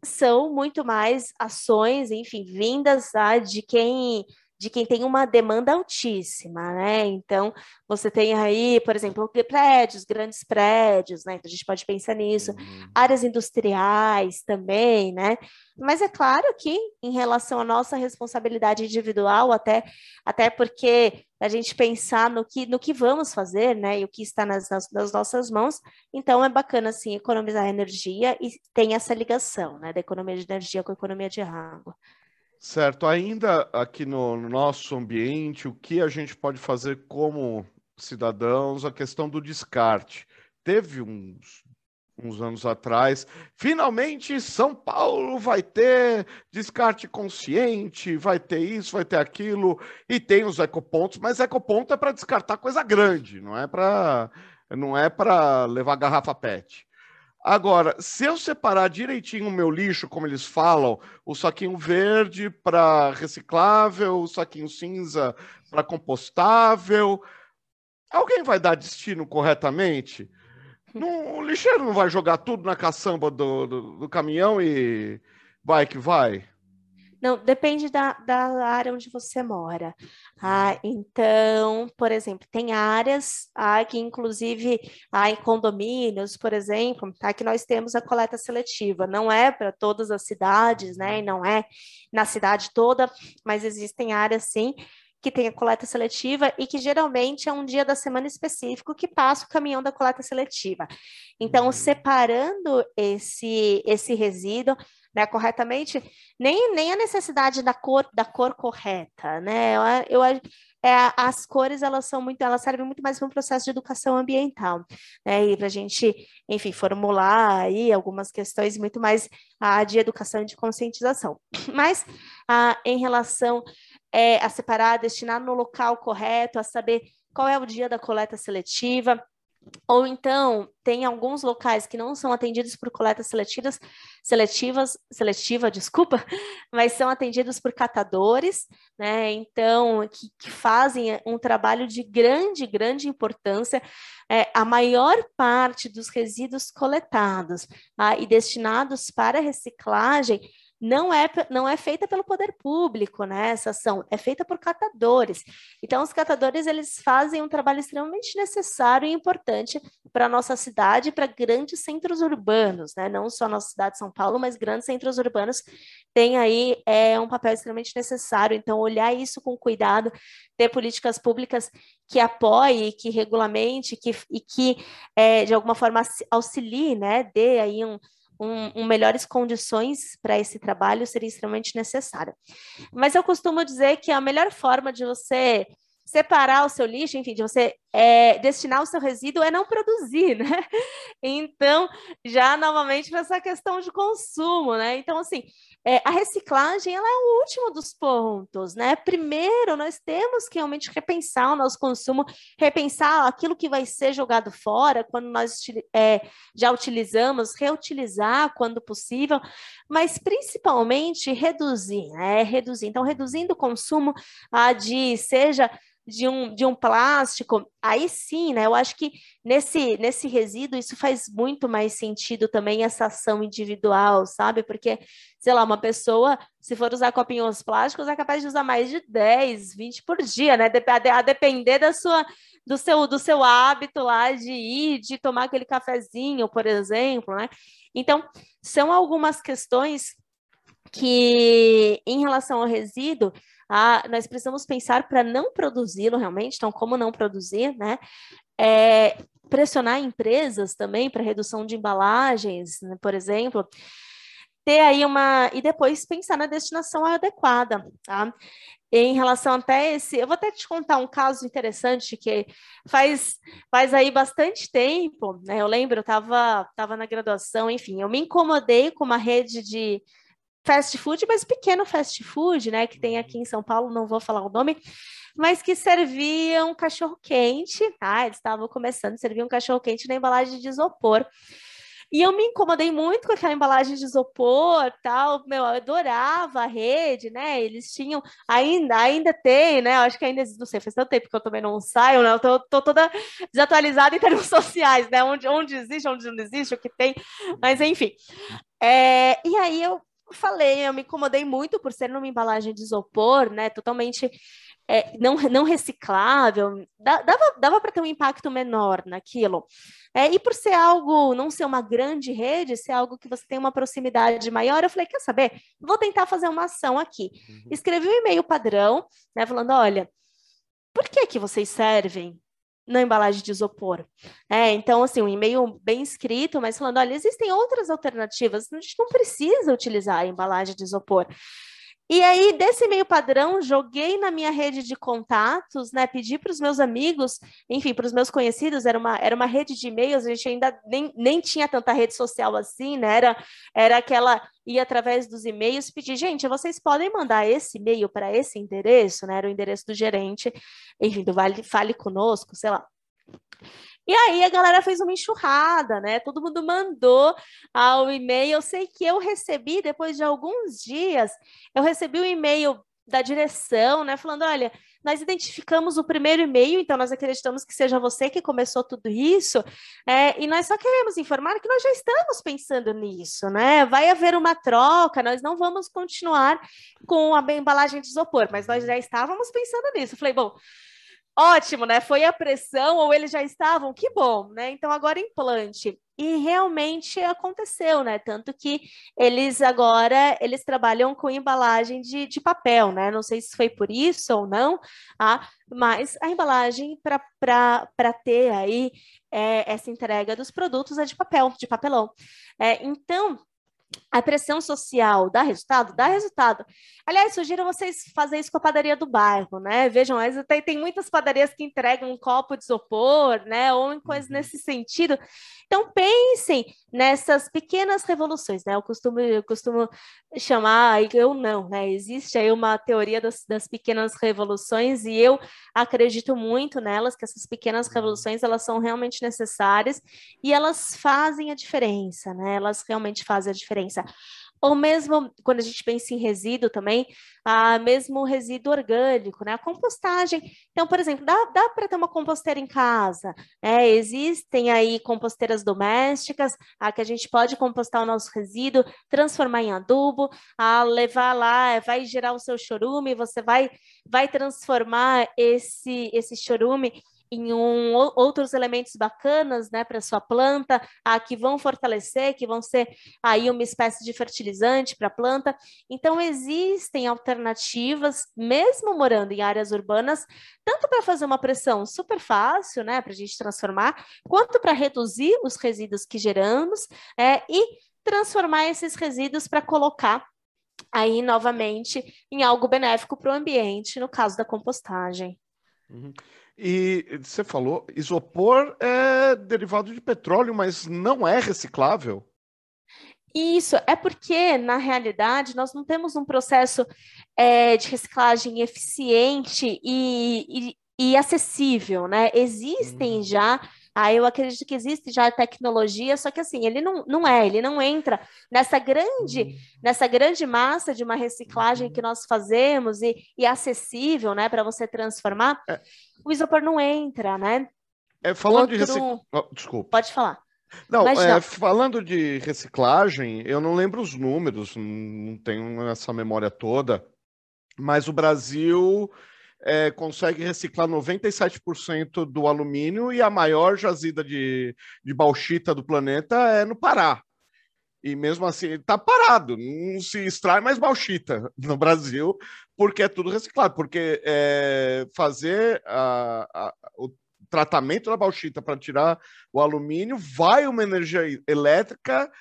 são muito mais ações, enfim, vindas tá, de quem de quem tem uma demanda altíssima, né? Então, você tem aí, por exemplo, prédios, grandes prédios, né? Então, a gente pode pensar nisso. Uhum. Áreas industriais também, né? Mas é claro que, em relação à nossa responsabilidade individual, até, até porque a gente pensar no que, no que vamos fazer, né? E o que está nas, nas, nas nossas mãos, então é bacana, assim, economizar energia e tem essa ligação, né? Da economia de energia com a economia de água. Certo. Ainda aqui no nosso ambiente, o que a gente pode fazer como cidadãos, a questão do descarte. Teve uns, uns anos atrás, finalmente São Paulo vai ter descarte consciente, vai ter isso, vai ter aquilo, e tem os ecopontos, mas ecoponto é para descartar coisa grande, não é para não é para levar garrafa PET. Agora, se eu separar direitinho o meu lixo, como eles falam, o saquinho verde para reciclável, o saquinho cinza para compostável, alguém vai dar destino corretamente? Não, o lixeiro não vai jogar tudo na caçamba do, do, do caminhão e vai que vai? Não, depende da, da área onde você mora. Ah, então, por exemplo, tem áreas ah, que, inclusive, ah, em condomínios, por exemplo, tá, que nós temos a coleta seletiva. Não é para todas as cidades, né? E não é na cidade toda, mas existem áreas, sim, que tem a coleta seletiva e que geralmente é um dia da semana específico que passa o caminhão da coleta seletiva. Então, uhum. separando esse, esse resíduo, né, corretamente, nem, nem a necessidade da cor, da cor correta, né? Eu, eu é, as cores elas são muito, elas servem muito mais para um processo de educação ambiental, né? E para a gente, enfim, formular aí algumas questões muito mais ah, de educação e de conscientização. Mas ah, em relação é, a separar, destinar no local correto, a saber qual é o dia da coleta seletiva, ou então, tem alguns locais que não são atendidos por coletas seletivas, seletivas, seletiva, desculpa, mas são atendidos por catadores, né? Então, que, que fazem um trabalho de grande, grande importância. É, a maior parte dos resíduos coletados ah, e destinados para reciclagem não é, não é feita pelo poder público, né? Essa ação é feita por catadores. Então, os catadores eles fazem um trabalho extremamente necessário e importante para a nossa cidade, para grandes centros urbanos, né? Não só a nossa cidade de São Paulo, mas grandes centros urbanos têm aí é, um papel extremamente necessário. Então, olhar isso com cuidado, ter políticas públicas que apoie, que regulamente, que, e que é, de alguma forma auxilie, né? Dê aí um um, um melhores condições para esse trabalho seria extremamente necessário. Mas eu costumo dizer que a melhor forma de você separar o seu lixo, enfim, de você é, destinar o seu resíduo é não produzir, né? Então, já novamente para essa questão de consumo, né? Então, assim, é, a reciclagem ela é o último dos pontos, né? Primeiro, nós temos que realmente repensar o nosso consumo, repensar aquilo que vai ser jogado fora quando nós é, já utilizamos, reutilizar quando possível, mas principalmente reduzir, né? Reduzir. Então, reduzindo o consumo ah, de seja de um, de um plástico, aí sim, né? Eu acho que nesse, nesse resíduo isso faz muito mais sentido também essa ação individual, sabe? Porque, sei lá, uma pessoa, se for usar copinhos plásticos, é capaz de usar mais de 10, 20 por dia, né? A, depender da sua, do seu, do seu hábito lá de ir, de tomar aquele cafezinho, por exemplo, né? Então, são algumas questões que, em relação ao resíduo, ah, nós precisamos pensar para não produzi-lo realmente, então, como não produzir, né? É, pressionar empresas também para redução de embalagens, né, por exemplo, ter aí uma. e depois pensar na destinação adequada, tá? Em relação até esse, eu vou até te contar um caso interessante que faz, faz aí bastante tempo, né? Eu lembro, eu estava tava na graduação, enfim, eu me incomodei com uma rede de fast food, mas pequeno fast food, né, que tem aqui em São Paulo, não vou falar o nome, mas que serviam cachorro quente, tá? Eles estavam começando, serviam cachorro quente na embalagem de isopor. E eu me incomodei muito com aquela embalagem de isopor, tal, meu, eu adorava a rede, né? Eles tinham, ainda, ainda tem, né? Eu acho que ainda, não sei, faz tanto tempo que eu também não saio, né? Eu tô, tô toda desatualizada em termos sociais, né? Onde, onde existe, onde não existe, o que tem, mas enfim. É, e aí eu falei, eu me incomodei muito por ser numa embalagem de isopor, né? Totalmente é, não, não reciclável, dava, dava para ter um impacto menor naquilo. É, e por ser algo, não ser uma grande rede, ser algo que você tem uma proximidade maior, eu falei, quer saber? Vou tentar fazer uma ação aqui. Uhum. Escrevi um e-mail padrão, né? Falando, olha, por que que vocês servem na embalagem de isopor. É, então, assim, um e-mail bem escrito, mas falando, olha, existem outras alternativas, a gente não precisa utilizar a embalagem de isopor. E aí, desse e-mail padrão, joguei na minha rede de contatos, né? Pedi para os meus amigos, enfim, para os meus conhecidos, era uma, era uma rede de e-mails, a gente ainda nem, nem tinha tanta rede social assim, né? Era, era aquela, ia através dos e-mails, pedir, gente, vocês podem mandar esse e-mail para esse endereço, né? Era o endereço do gerente, enfim, do Vale, Fale Conosco, sei lá. E aí a galera fez uma enxurrada, né? Todo mundo mandou ao e-mail. Eu sei que eu recebi, depois de alguns dias, eu recebi um e-mail da direção, né? Falando: olha, nós identificamos o primeiro e-mail, então nós acreditamos que seja você que começou tudo isso, é, e nós só queremos informar que nós já estamos pensando nisso, né? Vai haver uma troca, nós não vamos continuar com a embalagem de isopor, mas nós já estávamos pensando nisso. Falei, bom, Ótimo, né? Foi a pressão ou eles já estavam? Que bom, né? Então agora implante. E realmente aconteceu, né? Tanto que eles agora eles trabalham com embalagem de, de papel, né? Não sei se foi por isso ou não, ah, mas a embalagem para ter aí é, essa entrega dos produtos é de papel, de papelão. É, então, a pressão social dá resultado? Dá resultado. Aliás, sugiro vocês fazerem isso com a padaria do bairro, né? Vejam, tem, tem muitas padarias que entregam um copo de isopor, né? Ou em coisas uhum. nesse sentido. Então, pensem nessas pequenas revoluções, né? Eu costumo, eu costumo chamar, eu não, né? Existe aí uma teoria das, das pequenas revoluções e eu acredito muito nelas, que essas pequenas uhum. revoluções, elas são realmente necessárias e elas fazem a diferença, né? Elas realmente fazem a diferença diferença. Ou mesmo quando a gente pensa em resíduo também, ah, mesmo resíduo orgânico, né? A compostagem. Então, por exemplo, dá, dá para ter uma composteira em casa. Né? Existem aí composteiras domésticas, ah, que a gente pode compostar o nosso resíduo, transformar em adubo, ah, levar lá, vai gerar o seu chorume, você vai, vai transformar esse, esse chorume em um, outros elementos bacanas né, para sua planta, ah, que vão fortalecer, que vão ser aí uma espécie de fertilizante para a planta. Então, existem alternativas, mesmo morando em áreas urbanas, tanto para fazer uma pressão super fácil, né, para a gente transformar, quanto para reduzir os resíduos que geramos é, e transformar esses resíduos para colocar aí novamente em algo benéfico para o ambiente, no caso da compostagem. Uhum. E você falou, isopor é derivado de petróleo, mas não é reciclável? Isso, é porque, na realidade, nós não temos um processo é, de reciclagem eficiente e, e, e acessível, né? Existem uhum. já ah, eu acredito que existe já tecnologia, só que assim, ele não, não é, ele não entra nessa grande, uhum. nessa grande massa de uma reciclagem uhum. que nós fazemos e, e acessível, né, para você transformar. É. O isopor não entra, né? É, falando Outro... de reciclagem. Oh, desculpa. Pode falar. Não, é, falando de reciclagem, eu não lembro os números, não tenho essa memória toda, mas o Brasil é, consegue reciclar 97% do alumínio e a maior jazida de, de bauxita do planeta é no Pará. E mesmo assim, está parado, não se extrai mais bauxita no Brasil, porque é tudo reciclado. Porque é, fazer a, a, o tratamento da bauxita para tirar o alumínio vai uma energia elétrica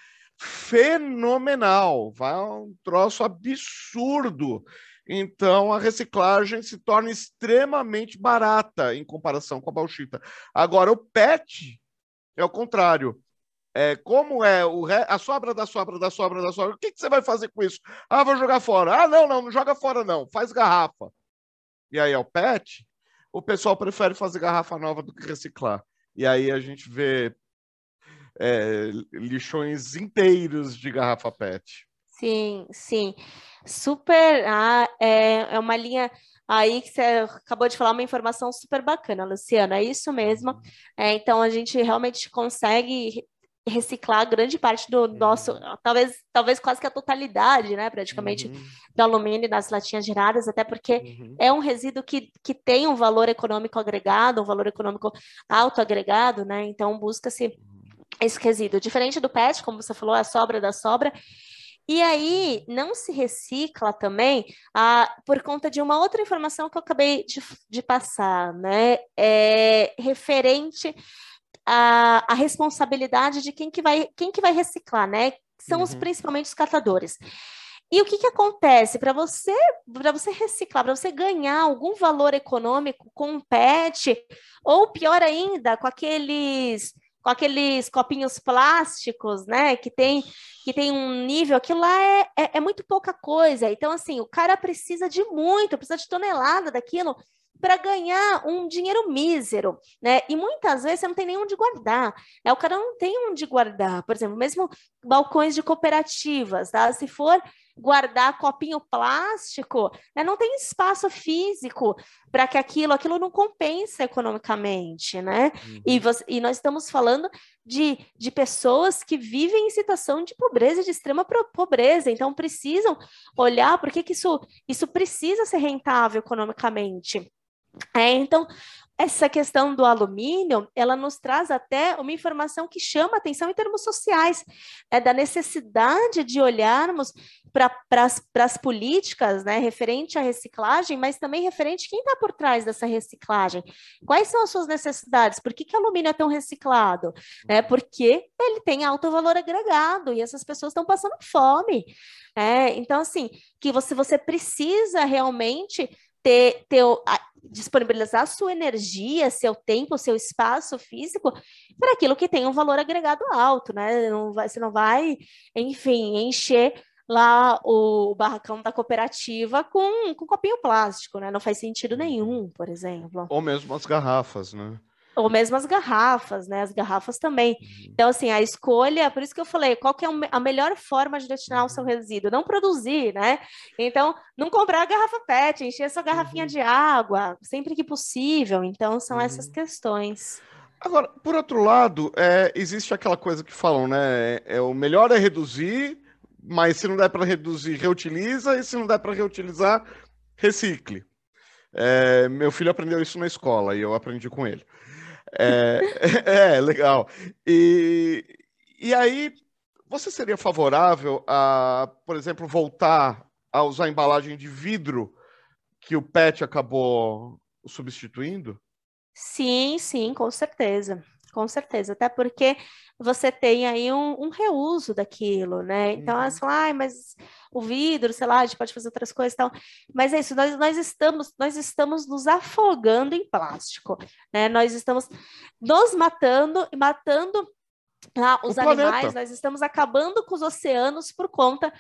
fenomenal, vai um troço absurdo. Então, a reciclagem se torna extremamente barata em comparação com a bauxita. Agora, o PET é o contrário. É, como é o re... a sobra da sobra da sobra da sobra, o que, que você vai fazer com isso? Ah, vou jogar fora. Ah, não, não, não joga fora, não. Faz garrafa. E aí é o PET. O pessoal prefere fazer garrafa nova do que reciclar. E aí a gente vê é, lixões inteiros de garrafa PET. Sim, sim. Super. Ah, é, é uma linha aí que você acabou de falar uma informação super bacana, Luciana. É isso mesmo. É, então a gente realmente consegue reciclar grande parte do nosso, uhum. talvez, talvez quase que a totalidade, né, praticamente, uhum. do alumínio das latinhas geradas, até porque uhum. é um resíduo que, que tem um valor econômico agregado, um valor econômico alto agregado, né, então busca-se uhum. esse resíduo. Diferente do PET, como você falou, é a sobra da sobra, e aí, não se recicla também ah, por conta de uma outra informação que eu acabei de, de passar, né? É, referente à, à, responsabilidade de quem que vai, quem que vai reciclar, né? São uhum. os, principalmente os catadores. E o que, que acontece? Para você, para você reciclar, para você ganhar algum valor econômico com um PET, ou pior ainda, com aqueles com aqueles copinhos plásticos, né? Que tem, que tem um nível, aquilo lá é, é, é muito pouca coisa. Então, assim, o cara precisa de muito, precisa de tonelada daquilo para ganhar um dinheiro mísero, né? E muitas vezes você não tem nenhum de guardar, né? O cara não tem onde guardar, por exemplo, mesmo balcões de cooperativas, tá? Se for guardar copinho plástico, né? não tem espaço físico para que aquilo, aquilo não compensa economicamente, né? Uhum. E, você, e nós estamos falando de, de pessoas que vivem em situação de pobreza, de extrema pobreza, então precisam olhar por que, que isso, isso precisa ser rentável economicamente. É, então, essa questão do alumínio, ela nos traz até uma informação que chama atenção em termos sociais, é da necessidade de olharmos para as políticas, né, referente à reciclagem, mas também referente quem está por trás dessa reciclagem. Quais são as suas necessidades? Por que, que alumínio é tão reciclado? É porque ele tem alto valor agregado e essas pessoas estão passando fome. É, então, assim, que você, você precisa realmente ter, ter a, disponibilizar sua energia, seu tempo, seu espaço físico para aquilo que tem um valor agregado alto, né? Não vai, você não vai, enfim, encher lá o barracão da cooperativa com, com copinho plástico, né? Não faz sentido nenhum, por exemplo. Ou mesmo as garrafas, né? Ou mesmo as garrafas, né? As garrafas também. Uhum. Então, assim, a escolha, por isso que eu falei, qual que é a melhor forma de destinar o seu uhum. resíduo? Não produzir, né? Então, não comprar a garrafa PET, encher a sua garrafinha uhum. de água, sempre que possível. Então, são uhum. essas questões. Agora, por outro lado, é, existe aquela coisa que falam, né? É, é o melhor é reduzir, mas se não der para reduzir, reutiliza, e se não der para reutilizar, recicle. É, meu filho aprendeu isso na escola e eu aprendi com ele. É, é, legal. E, e aí, você seria favorável a, por exemplo, voltar a usar embalagem de vidro que o PET acabou substituindo? Sim, sim, com certeza. Com certeza, até porque você tem aí um, um reuso daquilo, né? Então, uhum. elas falam, ah, mas o vidro, sei lá, a gente pode fazer outras coisas e tal. Mas é isso, nós, nós, estamos, nós estamos nos afogando em plástico, né? Nós estamos nos matando e matando ah, os animais, nós estamos acabando com os oceanos por conta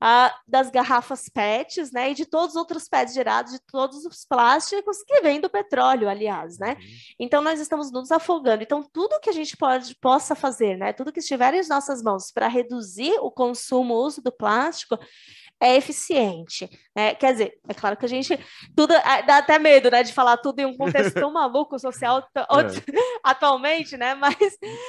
ah, das garrafas PETs, né, e de todos os outros PETs gerados, de todos os plásticos que vêm do petróleo, aliás, né? Uhum. Então nós estamos nos afogando. Então tudo que a gente pode possa fazer, né, tudo que estiver em nossas mãos para reduzir o consumo, o uso do plástico, é eficiente. Né? Quer dizer, é claro que a gente tudo ah, dá até medo, né, de falar tudo em um contexto tão maluco social é. atualmente, né? Mas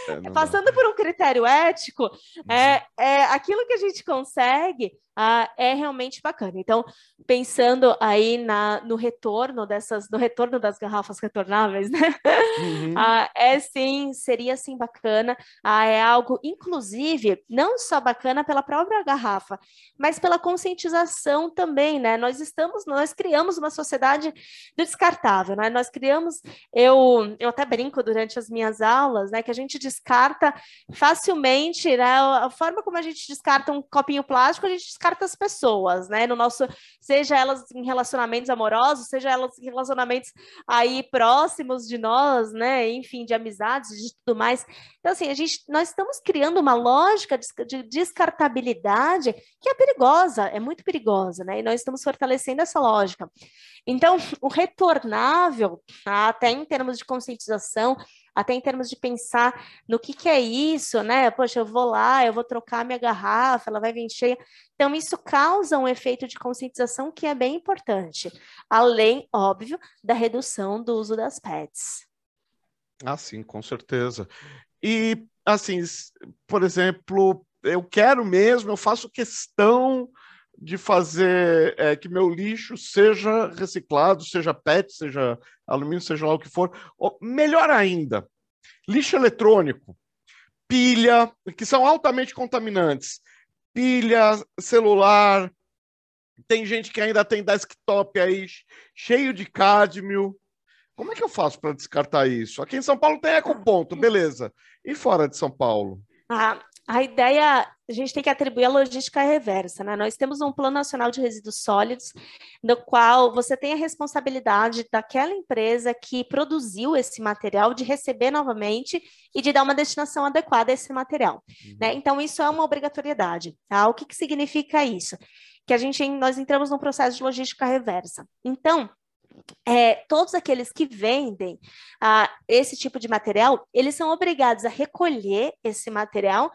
é, passando por um critério ético, é, uhum. é aquilo que a gente consegue ah, é realmente bacana. Então, pensando aí na, no retorno dessas, no retorno das garrafas retornáveis, né? Uhum. Ah, é sim, seria sim bacana. Ah, é algo, inclusive, não só bacana pela própria garrafa, mas pela conscientização também, né? Nós estamos, nós criamos uma sociedade do descartável, né? Nós criamos, eu, eu até brinco durante as minhas aulas, né? Que a gente descarta facilmente, né? A forma como a gente descarta um copinho plástico, a gente descarta certas pessoas, né? No nosso, seja elas em relacionamentos amorosos, seja elas em relacionamentos aí próximos de nós, né? Enfim, de amizades, de tudo mais. Então, assim, a gente, nós estamos criando uma lógica de, de descartabilidade que é perigosa, é muito perigosa, né? E nós estamos fortalecendo essa lógica. Então, o retornável, até em termos de conscientização, até em termos de pensar no que, que é isso, né? Poxa, eu vou lá, eu vou trocar minha garrafa, ela vai vir cheia. Então, isso causa um efeito de conscientização que é bem importante, além, óbvio, da redução do uso das PETs. Ah, sim, com certeza. E, assim, por exemplo, eu quero mesmo, eu faço questão de fazer é, que meu lixo seja reciclado, seja PET, seja alumínio, seja lá o que for. Ou, melhor ainda, lixo eletrônico, pilha, que são altamente contaminantes, pilha, celular. Tem gente que ainda tem desktop aí cheio de cádmio. Como é que eu faço para descartar isso? Aqui em São Paulo tem ecoponto, beleza. E fora de São Paulo? Ah, a ideia, a gente tem que atribuir a logística reversa, né? Nós temos um Plano Nacional de Resíduos Sólidos, no qual você tem a responsabilidade daquela empresa que produziu esse material de receber novamente e de dar uma destinação adequada a esse material, uhum. né? Então, isso é uma obrigatoriedade, tá? O que, que significa isso? Que a gente, nós entramos num processo de logística reversa. Então, é, todos aqueles que vendem ah, esse tipo de material, eles são obrigados a recolher esse material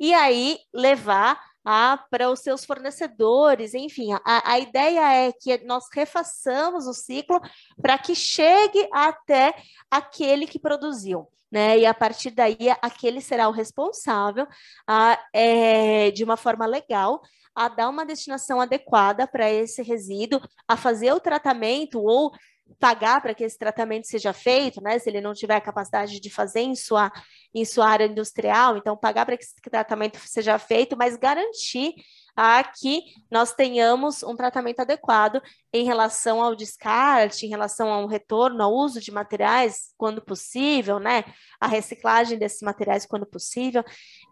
e aí levar ah, para os seus fornecedores, enfim, a, a ideia é que nós refaçamos o ciclo para que chegue até aquele que produziu. Né? E a partir daí, aquele será o responsável ah, é, de uma forma legal a dar uma destinação adequada para esse resíduo, a fazer o tratamento ou pagar para que esse tratamento seja feito, né? Se ele não tiver a capacidade de fazer em sua, em sua área industrial, então pagar para que esse tratamento seja feito, mas garantir a que nós tenhamos um tratamento adequado em relação ao descarte, em relação ao retorno, ao uso de materiais quando possível, né? A reciclagem desses materiais quando possível.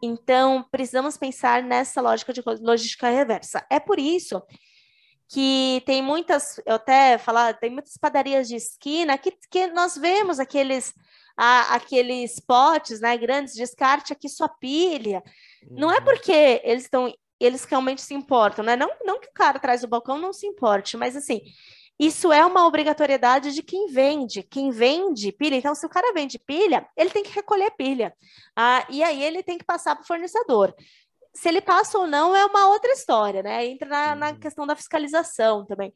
Então, precisamos pensar nessa lógica de logística reversa. É por isso que tem muitas, eu até falar, tem muitas padarias de esquina que, que nós vemos aqueles a, aqueles potes, né, grandes, descarte aqui sua pilha. Não é uhum. porque eles estão eles realmente se importam, né? Não, não que o cara atrás do balcão não se importe, mas assim, isso é uma obrigatoriedade de quem vende. Quem vende pilha, então, se o cara vende pilha, ele tem que recolher pilha. Ah, e aí ele tem que passar para o fornecedor. Se ele passa ou não é uma outra história, né? Entra na, na uhum. questão da fiscalização também.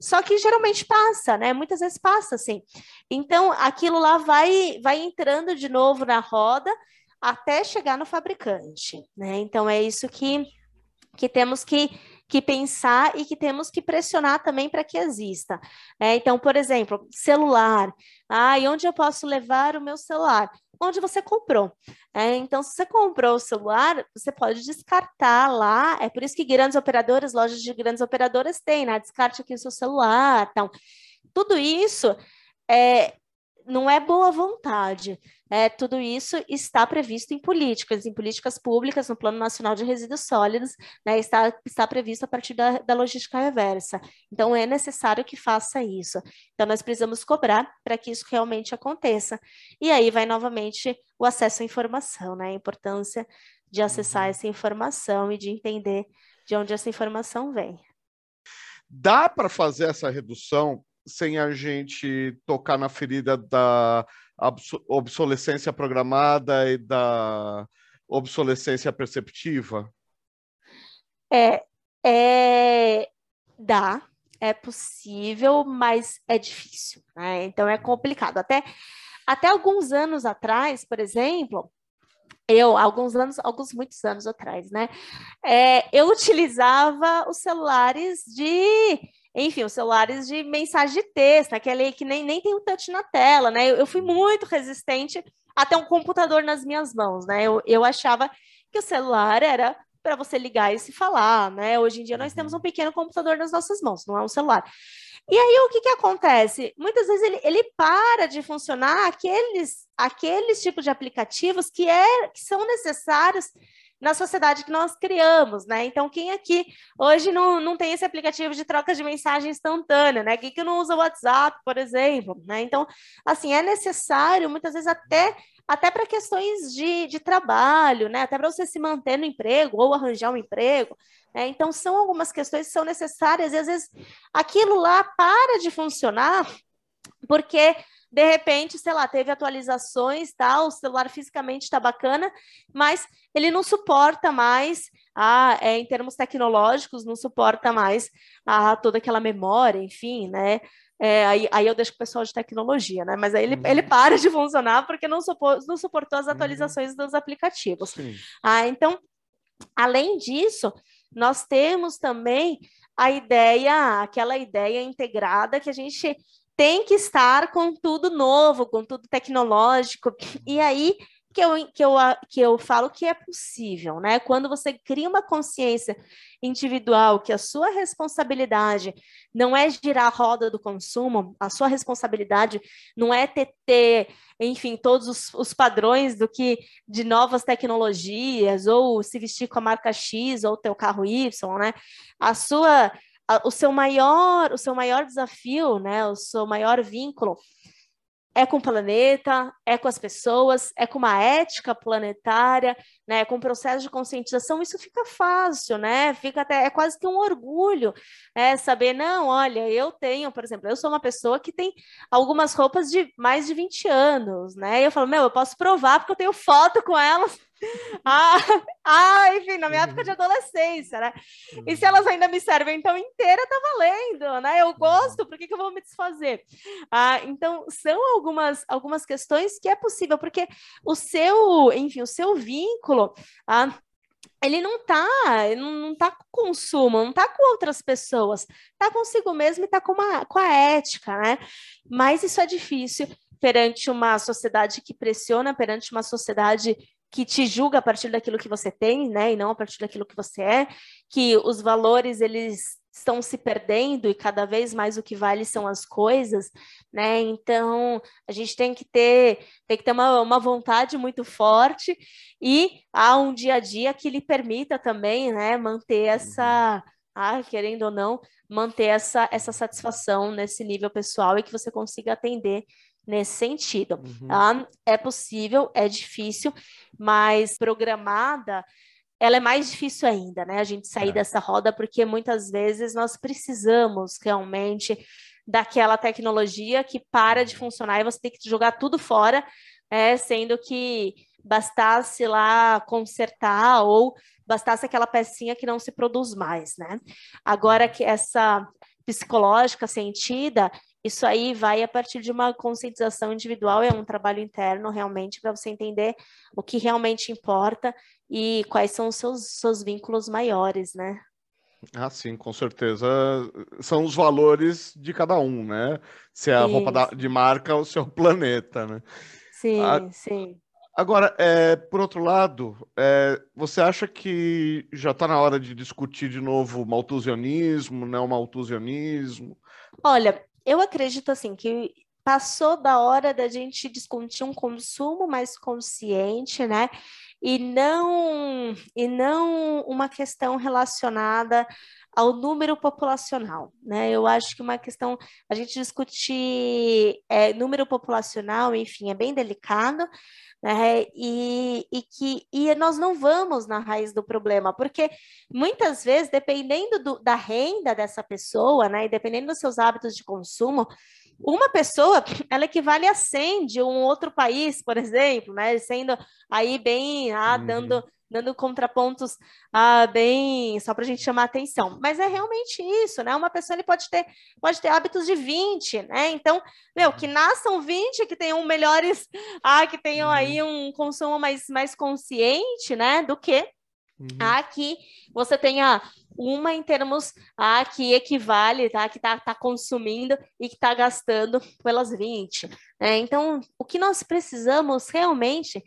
Só que geralmente passa, né? Muitas vezes passa, assim. Então, aquilo lá vai, vai entrando de novo na roda até chegar no fabricante, né? Então, é isso que que temos que, que pensar e que temos que pressionar também para que exista. É, então, por exemplo, celular. Ah, e onde eu posso levar o meu celular? Onde você comprou. É, então, se você comprou o celular, você pode descartar lá. É por isso que grandes operadoras, lojas de grandes operadoras têm, né? Descarte aqui o seu celular. Então, tudo isso é, não é boa vontade. É, tudo isso está previsto em políticas, em políticas públicas, no Plano Nacional de Resíduos Sólidos, né, está, está previsto a partir da, da logística reversa. Então, é necessário que faça isso. Então, nós precisamos cobrar para que isso realmente aconteça. E aí vai novamente o acesso à informação, né, a importância de acessar uhum. essa informação e de entender de onde essa informação vem. Dá para fazer essa redução sem a gente tocar na ferida da obsolescência programada e da obsolescência perceptiva? É, é dá, é possível, mas é difícil, né? Então é complicado. Até, até alguns anos atrás, por exemplo, eu, alguns anos, alguns muitos anos atrás, né? É, eu utilizava os celulares de enfim, os celulares de mensagem de texto, aquele que nem, nem tem o touch na tela, né? Eu, eu fui muito resistente a ter um computador nas minhas mãos, né? Eu, eu achava que o celular era para você ligar e se falar, né? Hoje em dia nós temos um uhum. pequeno computador nas nossas mãos, não é um celular. E aí o que, que acontece? Muitas vezes ele, ele para de funcionar aqueles, aqueles tipos de aplicativos que, é, que são necessários na sociedade que nós criamos, né? Então, quem aqui hoje não, não tem esse aplicativo de troca de mensagem instantânea, né? Quem que não usa o WhatsApp, por exemplo, né? Então, assim, é necessário, muitas vezes, até até para questões de, de trabalho, né? Até para você se manter no emprego ou arranjar um emprego. Né? Então, são algumas questões que são necessárias, e às vezes aquilo lá para de funcionar porque de repente, sei lá, teve atualizações, tá? O celular fisicamente está bacana, mas ele não suporta mais, a, é, em termos tecnológicos, não suporta mais a, toda aquela memória, enfim, né? É, aí, aí eu deixo o pessoal de tecnologia, né? Mas aí ele, uhum. ele para de funcionar porque não, supor, não suportou as uhum. atualizações uhum. dos aplicativos. Ah, então, além disso, nós temos também a ideia, aquela ideia integrada que a gente tem que estar com tudo novo, com tudo tecnológico. E aí que eu, que eu, que eu falo que é possível, né? Quando você cria uma consciência individual, que a sua responsabilidade não é girar a roda do consumo, a sua responsabilidade não é ter enfim, todos os, os, padrões do que de novas tecnologias, ou se vestir com a marca X ou ter o carro Y, né? A sua o seu maior, o seu maior desafio, né, o seu maior vínculo é com o planeta, é com as pessoas, é com uma ética planetária, né, com processo de conscientização, isso fica fácil, né? Fica até é quase que um orgulho, é saber, não, olha, eu tenho, por exemplo, eu sou uma pessoa que tem algumas roupas de mais de 20 anos, né? E eu falo, meu, eu posso provar porque eu tenho foto com elas ah, ah, enfim, na minha época de adolescência, né? E se uhum. elas ainda me servem então inteira, tá valendo, né? Eu gosto, por que, que eu vou me desfazer? Ah, então, são algumas, algumas questões que é possível, porque o seu, enfim, o seu vínculo, ah, ele não tá, ele não tá com consumo, não tá com outras pessoas, tá consigo mesmo e tá com, uma, com a ética, né? Mas isso é difícil perante uma sociedade que pressiona, perante uma sociedade que te julga a partir daquilo que você tem, né, e não a partir daquilo que você é, que os valores eles estão se perdendo e cada vez mais o que vale são as coisas, né? Então a gente tem que ter tem que ter uma, uma vontade muito forte e há um dia a dia que lhe permita também, né, manter essa uhum. ah, querendo ou não, manter essa, essa satisfação nesse nível pessoal e que você consiga atender nesse sentido. Uhum. Tá? É possível, é difícil, mas programada ela é mais difícil ainda, né? A gente sair é. dessa roda, porque muitas vezes nós precisamos realmente daquela tecnologia que para de funcionar e você tem que jogar tudo fora, é, sendo que bastasse lá consertar ou bastasse aquela pecinha que não se produz mais, né? Agora que essa psicológica sentida, isso aí vai a partir de uma conscientização individual, é um trabalho interno realmente para você entender o que realmente importa e quais são os seus, seus vínculos maiores, né? Ah, sim, com certeza. São os valores de cada um, né? Se é a Isso. roupa da, de marca ou se é o planeta, né? Sim, a... sim. Agora, é, por outro lado, é, você acha que já está na hora de discutir de novo o né, o malthusianismo? Olha, eu acredito assim que passou da hora da gente discutir um consumo mais consciente, né? E não, e não uma questão relacionada ao número populacional, né? Eu acho que uma questão, a gente discutir é, número populacional, enfim, é bem delicado, né? E, e que e nós não vamos na raiz do problema, porque muitas vezes, dependendo do, da renda dessa pessoa, né? E dependendo dos seus hábitos de consumo, uma pessoa, ela equivale a 100 de um outro país, por exemplo, né? Sendo aí bem, ah, uhum. dando dando contrapontos ah, bem só para a gente chamar atenção. Mas é realmente isso, né? Uma pessoa ele pode ter, pode ter hábitos de 20, né? Então, meu, que nasçam 20, que tenham melhores, ah, que tenham aí uhum. um consumo mais, mais consciente, né? Do que uhum. a que você tenha uma em termos a que equivale, tá? Que está tá consumindo e que está gastando pelas 20. Né? Então, o que nós precisamos realmente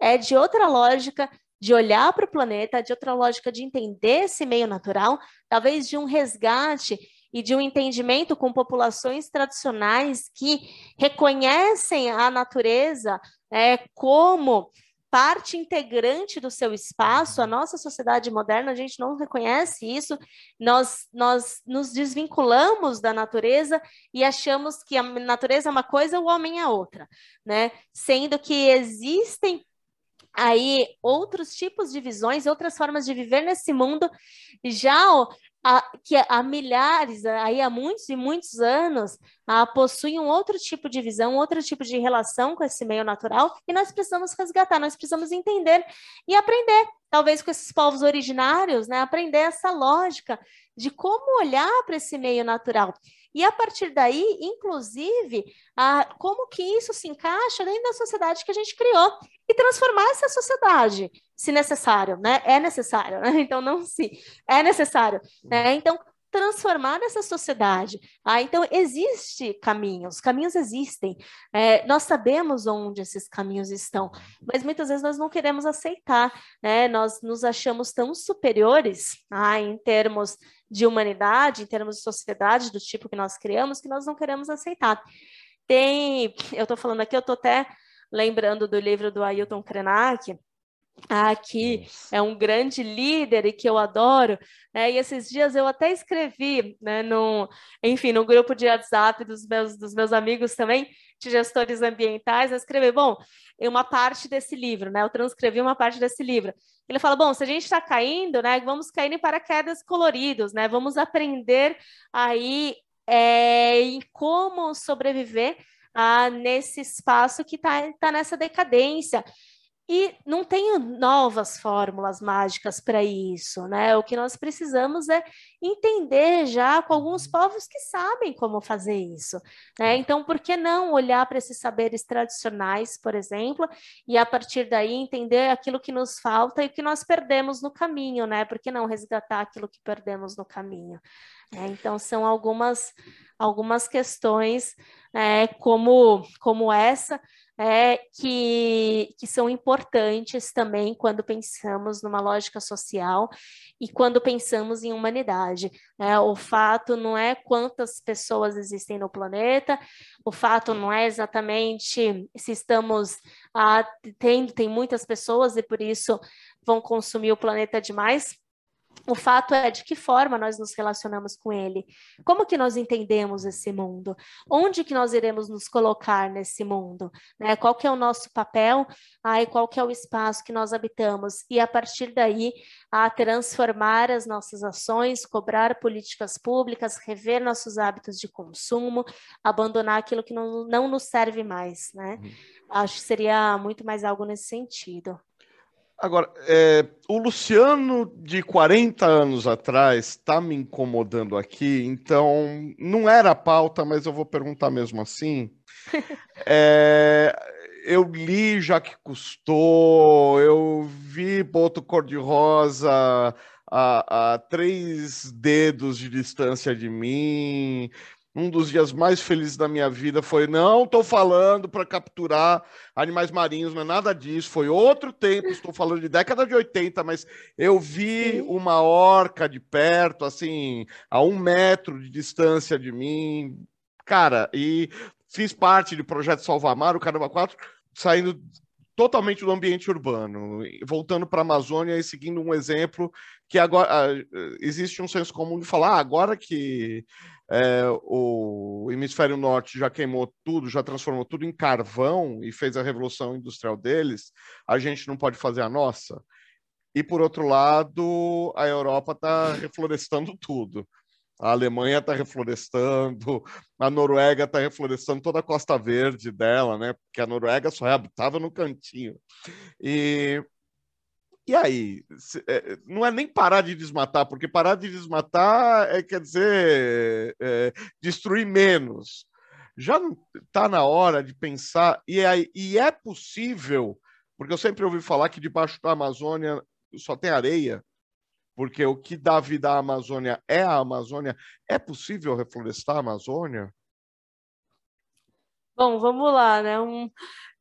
é de outra lógica de olhar para o planeta, de outra lógica de entender esse meio natural, talvez de um resgate e de um entendimento com populações tradicionais que reconhecem a natureza é, como parte integrante do seu espaço. A nossa sociedade moderna, a gente não reconhece isso. Nós, nós nos desvinculamos da natureza e achamos que a natureza é uma coisa, o homem é outra, né? Sendo que existem aí outros tipos de visões, outras formas de viver nesse mundo, já a, que há milhares, aí há muitos e muitos anos, possuem um outro tipo de visão, outro tipo de relação com esse meio natural, e nós precisamos resgatar, nós precisamos entender e aprender, talvez com esses povos originários, né, aprender essa lógica de como olhar para esse meio natural. E a partir daí, inclusive, a, como que isso se encaixa dentro da sociedade que a gente criou e transformar essa sociedade, se necessário, né? É necessário, né? Então não se é necessário, né? Então transformar essa sociedade. Ah, então existe caminhos, caminhos existem. É, nós sabemos onde esses caminhos estão, mas muitas vezes nós não queremos aceitar, né? Nós nos achamos tão superiores ah, em termos de humanidade, em termos de sociedade, do tipo que nós criamos, que nós não queremos aceitar. Tem, eu estou falando aqui, eu estou até lembrando do livro do Ailton Krenak, aqui é um grande líder e que eu adoro, né? E esses dias eu até escrevi, né, no, enfim, no grupo de WhatsApp dos meus, dos meus amigos também, de gestores ambientais, eu escrevi, bom, uma parte desse livro, né? Eu transcrevi uma parte desse livro. Ele fala, bom, se a gente está caindo, né, vamos cair em paraquedas coloridos, né? Vamos aprender aí é, em como sobreviver ah, nesse espaço que está tá nessa decadência. E não tem novas fórmulas mágicas para isso, né? O que nós precisamos é entender já com alguns povos que sabem como fazer isso, né? Então, por que não olhar para esses saberes tradicionais, por exemplo, e a partir daí entender aquilo que nos falta e o que nós perdemos no caminho, né? Por que não resgatar aquilo que perdemos no caminho? É, então, são algumas, algumas questões é, como, como essa é, que, que são importantes também quando pensamos numa lógica social e quando pensamos em humanidade. Né? O fato não é quantas pessoas existem no planeta, o fato não é exatamente se estamos ah, tendo, tem muitas pessoas e por isso vão consumir o planeta demais, o fato é de que forma nós nos relacionamos com ele. Como que nós entendemos esse mundo? Onde que nós iremos nos colocar nesse mundo? Né? Qual que é o nosso papel? Ah, qual que é o espaço que nós habitamos? E a partir daí, a transformar as nossas ações, cobrar políticas públicas, rever nossos hábitos de consumo, abandonar aquilo que não, não nos serve mais, né? Uhum. Acho que seria muito mais algo nesse sentido. Agora, é, o Luciano de 40 anos atrás está me incomodando aqui, então não era a pauta, mas eu vou perguntar mesmo assim. é, eu li Jacques Cousteau, eu vi Boto Cor-de-Rosa a, a três dedos de distância de mim, um dos dias mais felizes da minha vida foi não estou falando para capturar animais marinhos, não é nada disso, foi outro tempo, estou falando de década de 80, mas eu vi uma orca de perto, assim, a um metro de distância de mim, cara, e fiz parte de projeto Salvamar, o Caramba 4, saindo totalmente do ambiente urbano, voltando para a Amazônia e seguindo um exemplo que agora ah, existe um senso comum de falar, ah, agora que é, o hemisfério norte já queimou tudo, já transformou tudo em carvão e fez a revolução industrial deles, a gente não pode fazer a nossa. E por outro lado, a Europa está reflorestando tudo. A Alemanha está reflorestando, a Noruega está reflorestando toda a costa verde dela, né? Porque a Noruega só é habitável no cantinho. E, e aí? É, não é nem parar de desmatar, porque parar de desmatar é, quer dizer, é, destruir menos. Já está na hora de pensar, e é, e é possível, porque eu sempre ouvi falar que debaixo da Amazônia só tem areia porque o que dá vida à Amazônia é a Amazônia. É possível reflorestar a Amazônia? Bom, vamos lá, né? Um,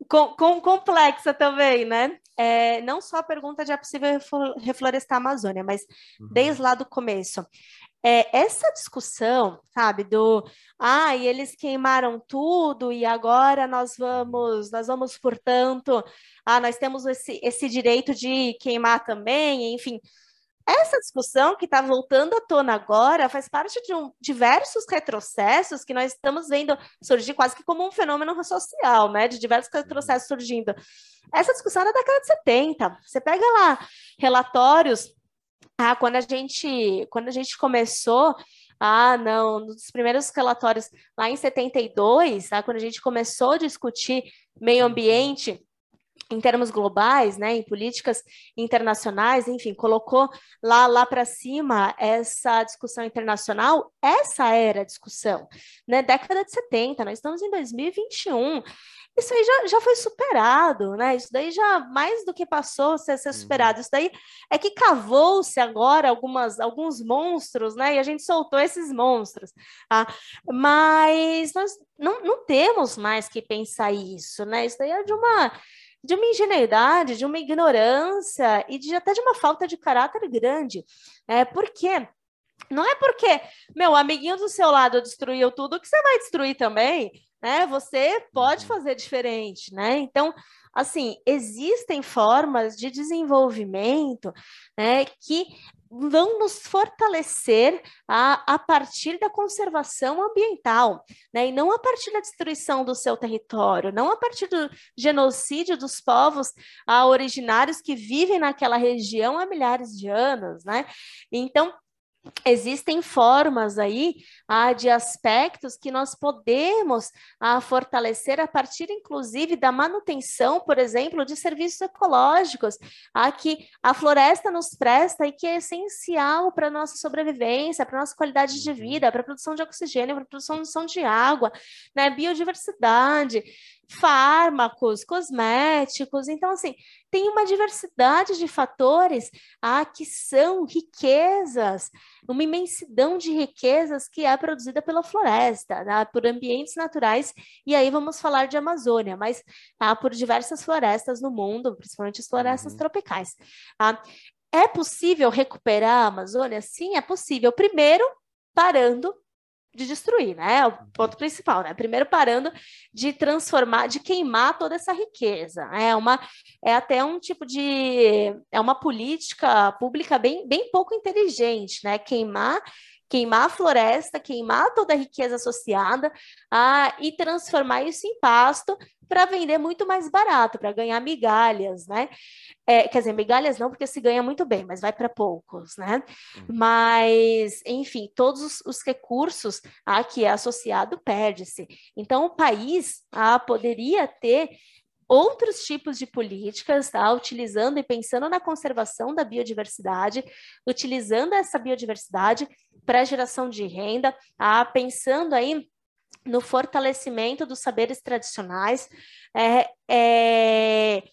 com, com complexa também, né? É, não só a pergunta de é possível reflorestar a Amazônia, mas uhum. desde lá do começo. É, essa discussão, sabe, do ah, e eles queimaram tudo e agora nós vamos, nós vamos, portanto, ah, nós temos esse, esse direito de queimar também, enfim, essa discussão que está voltando à tona agora faz parte de um, diversos retrocessos que nós estamos vendo surgir quase que como um fenômeno social, né? De diversos uhum. retrocessos surgindo. Essa discussão é da década de 70. Você pega lá relatórios, ah, quando a gente, quando a gente começou ah, não, nos primeiros relatórios lá em 72, tá, quando a gente começou a discutir meio uhum. ambiente, em termos globais, né, em políticas internacionais, enfim, colocou lá lá para cima essa discussão internacional, essa era a discussão, né, década de 70, nós estamos em 2021, isso aí já, já foi superado, né, isso daí já mais do que passou a ser, ser uhum. superado, isso daí é que cavou-se agora algumas, alguns monstros, né, e a gente soltou esses monstros, tá? mas nós não, não temos mais que pensar isso, né, isso daí é de uma de uma ingenuidade, de uma ignorância e de até de uma falta de caráter grande. É, por quê? Não é porque, meu, amiguinho do seu lado destruiu tudo que você vai destruir também, né? Você pode uhum. fazer diferente, né? Então, assim, existem formas de desenvolvimento, né, que vão nos fortalecer a, a partir da conservação ambiental, né? e não a partir da destruição do seu território, não a partir do genocídio dos povos ah, originários que vivem naquela região há milhares de anos. Né? Então, existem formas aí ah, de aspectos que nós podemos ah, fortalecer a partir, inclusive, da manutenção, por exemplo, de serviços ecológicos, ah, que a floresta nos presta e que é essencial para a nossa sobrevivência, para a nossa qualidade de vida, para a produção de oxigênio, para a produção de água, né, biodiversidade fármacos, cosméticos. Então, assim, tem uma diversidade de fatores ah, que são riquezas, uma imensidão de riquezas que é produzida pela floresta, tá? por ambientes naturais. E aí vamos falar de Amazônia, mas tá? por diversas florestas no mundo, principalmente as florestas uhum. tropicais. Tá? É possível recuperar a Amazônia? Sim, é possível. Primeiro, parando de destruir, né? É o ponto principal, né? Primeiro parando de transformar, de queimar toda essa riqueza. É uma é até um tipo de é uma política pública bem, bem pouco inteligente, né? Queimar queimar a floresta, queimar toda a riqueza associada ah, e transformar isso em pasto para vender muito mais barato, para ganhar migalhas, né? É, quer dizer, migalhas não, porque se ganha muito bem, mas vai para poucos, né? Uhum. Mas, enfim, todos os, os recursos a que é associado perde-se. Então, o país ah, poderia ter outros tipos de políticas, tá? utilizando e pensando na conservação da biodiversidade, utilizando essa biodiversidade para geração de renda, tá? pensando aí no fortalecimento dos saberes tradicionais, é, é,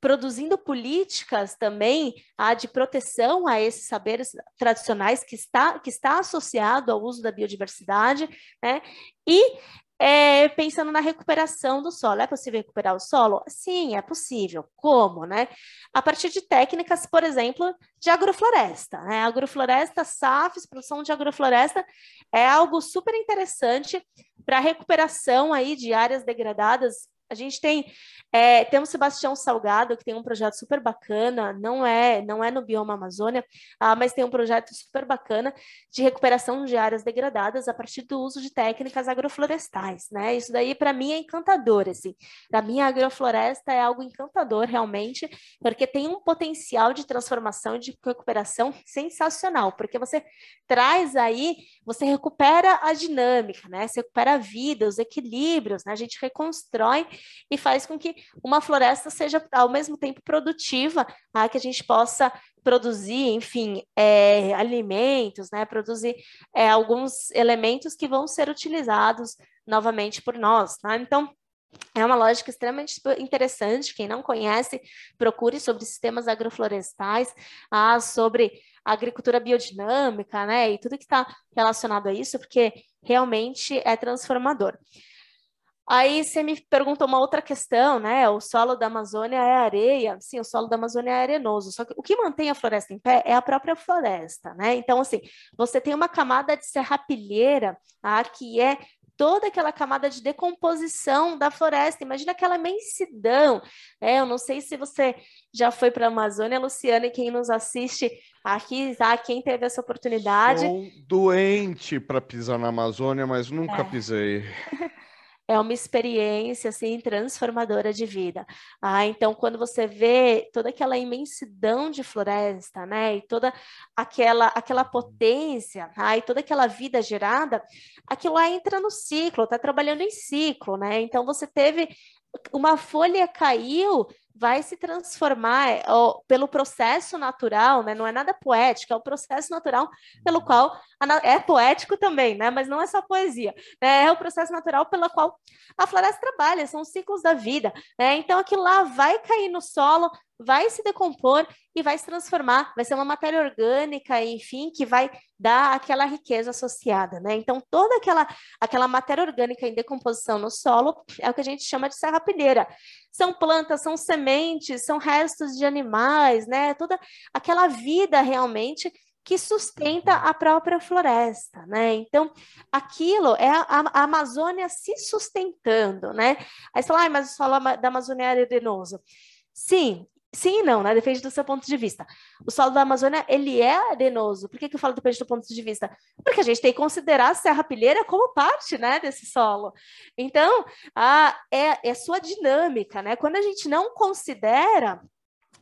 produzindo políticas também ah, de proteção a esses saberes tradicionais que está, que está associado ao uso da biodiversidade, né? E é, pensando na recuperação do solo. É possível recuperar o solo? Sim, é possível. Como, né? A partir de técnicas, por exemplo, de agrofloresta. Né? Agrofloresta, SAFs, produção de agrofloresta, é algo super interessante para recuperação aí de áreas degradadas, a gente tem é, temos Sebastião Salgado, que tem um projeto super bacana, não é não é no bioma Amazônia, ah, mas tem um projeto super bacana de recuperação de áreas degradadas a partir do uso de técnicas agroflorestais, né? Isso daí para mim é encantador, assim. Para mim a agrofloresta é algo encantador realmente, porque tem um potencial de transformação de recuperação sensacional, porque você traz aí, você recupera a dinâmica, né? Você recupera a vida, os equilíbrios, né? A gente reconstrói e faz com que uma floresta seja ao mesmo tempo produtiva, tá? que a gente possa produzir, enfim, é, alimentos, né? Produzir é, alguns elementos que vão ser utilizados novamente por nós, tá? Então, é uma lógica extremamente interessante. Quem não conhece, procure sobre sistemas agroflorestais, ah, sobre agricultura biodinâmica, né? E tudo que está relacionado a isso, porque realmente é transformador. Aí você me perguntou uma outra questão, né? O solo da Amazônia é areia. Sim, o solo da Amazônia é arenoso. Só que o que mantém a floresta em pé é a própria floresta, né? Então, assim, você tem uma camada de serrapilheira, tá? que é toda aquela camada de decomposição da floresta. Imagina aquela imensidão. Né? Eu não sei se você já foi para a Amazônia, Luciana, e quem nos assiste aqui, tá? Quem teve essa oportunidade. Sou doente para pisar na Amazônia, mas nunca é. pisei. é uma experiência assim transformadora de vida. Ah, então quando você vê toda aquela imensidão de floresta, né, e toda aquela aquela potência, ah, e toda aquela vida gerada, aquilo lá entra no ciclo, está trabalhando em ciclo, né? Então você teve uma folha caiu, vai se transformar ó, pelo processo natural, né? Não é nada poético, é o processo natural pelo qual é poético também, né? Mas não é só poesia, né? é o processo natural pelo qual a floresta trabalha, são os ciclos da vida, né? Então aquilo lá vai cair no solo, vai se decompor e vai se transformar, vai ser uma matéria orgânica, enfim, que vai dar aquela riqueza associada, né? Então, toda aquela, aquela matéria orgânica em decomposição no solo é o que a gente chama de serrapilheira. São plantas, são sementes, são restos de animais, né? Toda aquela vida realmente que sustenta a própria floresta, né? Então, aquilo é a, a Amazônia se sustentando, né? Aí você fala, ah, mas o solo da Amazônia arenoso. Sim, Sim e não, né? Depende do seu ponto de vista. O solo da Amazônia, ele é arenoso. Por que, que eu falo depende do ponto de vista? Porque a gente tem que considerar a Serra Pilheira como parte, né, desse solo. Então, a, é, é sua dinâmica, né? Quando a gente não considera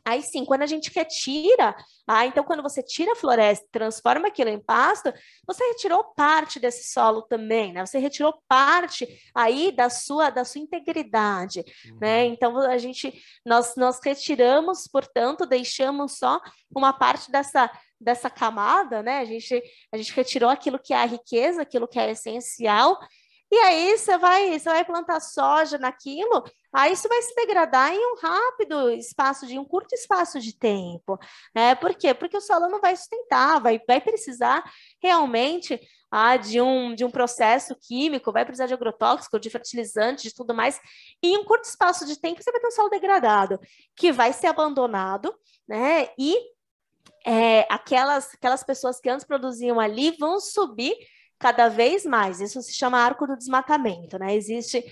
Aí sim, quando a gente retira, ah, então quando você tira a floresta, transforma aquilo em pasto, você retirou parte desse solo também, né? Você retirou parte aí da sua da sua integridade, né? uhum. né? Então a gente nós nós retiramos, portanto, deixamos só uma parte dessa dessa camada, né? A gente a gente retirou aquilo que é a riqueza, aquilo que é essencial e aí você vai, você vai plantar soja naquilo, aí isso vai se degradar em um rápido espaço de um curto espaço de tempo, né? Por quê? Porque o solo não vai sustentar, vai, vai precisar realmente ah, de, um, de um processo químico, vai precisar de agrotóxico, de fertilizante, de tudo mais. E em um curto espaço de tempo você vai ter um solo degradado, que vai ser abandonado, né? E é, aquelas, aquelas pessoas que antes produziam ali vão subir cada vez mais. Isso se chama arco do desmatamento, né? Existe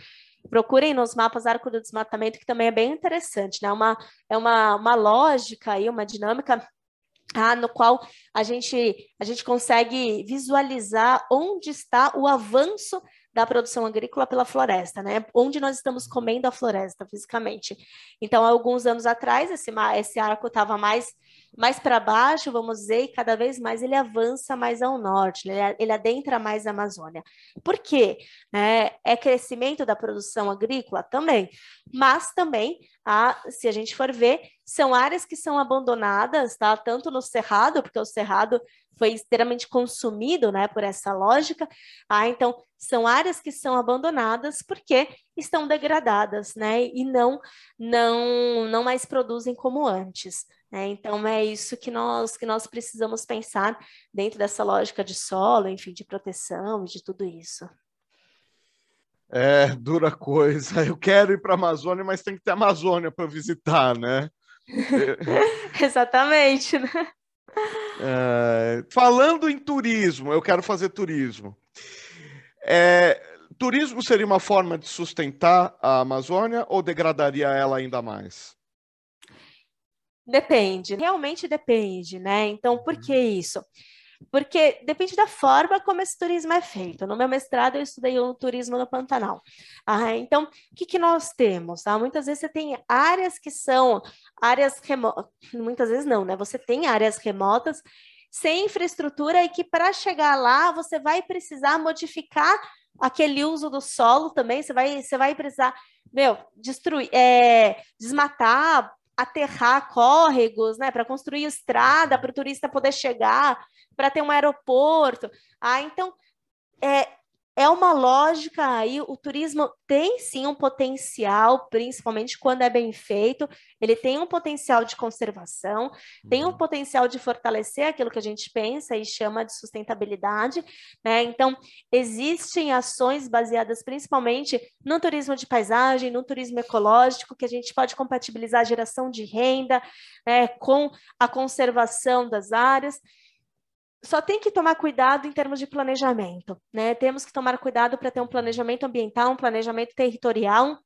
procurem nos mapas arco do desmatamento, que também é bem interessante, né? Uma, é uma, uma lógica aí, uma dinâmica ah, no qual a gente, a gente consegue visualizar onde está o avanço da produção agrícola pela floresta, né? Onde nós estamos comendo a floresta fisicamente. Então, alguns anos atrás, esse, esse arco estava mais mais para baixo, vamos dizer, e cada vez mais ele avança mais ao norte, ele, ele adentra mais a Amazônia. Por quê? É, é crescimento da produção agrícola também, mas também, se a gente for ver, são áreas que são abandonadas, tá? Tanto no Cerrado, porque o Cerrado foi extremamente consumido, né, por essa lógica. Ah, então são áreas que são abandonadas porque estão degradadas, né, e não não não mais produzem como antes. Né? Então é isso que nós que nós precisamos pensar dentro dessa lógica de solo, enfim, de proteção e de tudo isso. É dura coisa. Eu quero ir para a Amazônia, mas tem que ter Amazônia para visitar, né? Exatamente, né? É, falando em turismo, eu quero fazer turismo. É, turismo seria uma forma de sustentar a Amazônia ou degradaria ela ainda mais? Depende, realmente depende, né? Então, por que isso? Porque depende da forma como esse turismo é feito. No meu mestrado, eu estudei o turismo no Pantanal. Ah, então, o que, que nós temos? Ah, muitas vezes você tem áreas que são áreas remotas, muitas vezes não, né? Você tem áreas remotas sem infraestrutura e que para chegar lá você vai precisar modificar aquele uso do solo também, você vai, você vai precisar, meu, destruir, é, desmatar, aterrar córregos, né, para construir estrada para o turista poder chegar, para ter um aeroporto. Ah, então é, é uma lógica aí, o turismo tem sim um potencial, principalmente quando é bem feito, ele tem um potencial de conservação, tem um uhum. potencial de fortalecer aquilo que a gente pensa e chama de sustentabilidade, né? Então, existem ações baseadas principalmente no turismo de paisagem, no turismo ecológico, que a gente pode compatibilizar a geração de renda né, com a conservação das áreas só tem que tomar cuidado em termos de planejamento, né? Temos que tomar cuidado para ter um planejamento ambiental, um planejamento territorial,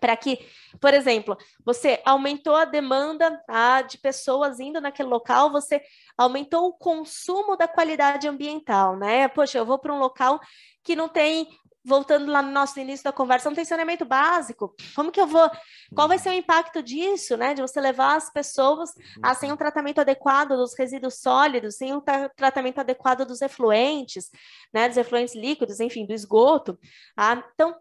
para que, por exemplo, você aumentou a demanda ah, de pessoas indo naquele local, você aumentou o consumo da qualidade ambiental, né? Poxa, eu vou para um local que não tem voltando lá no nosso início da conversa, não tem saneamento básico. Como que eu vou? Qual vai ser o impacto disso, né? De você levar as pessoas a sem um tratamento adequado dos resíduos sólidos, sem um tra tratamento adequado dos efluentes, né? Dos efluentes líquidos, enfim, do esgoto. Ah, então,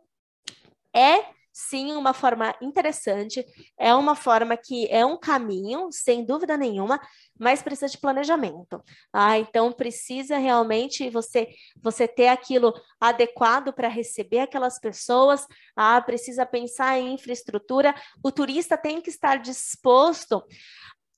é sim uma forma interessante, é uma forma que é um caminho, sem dúvida nenhuma, mas precisa de planejamento. Ah, então precisa realmente você você ter aquilo adequado para receber aquelas pessoas, ah, precisa pensar em infraestrutura, o turista tem que estar disposto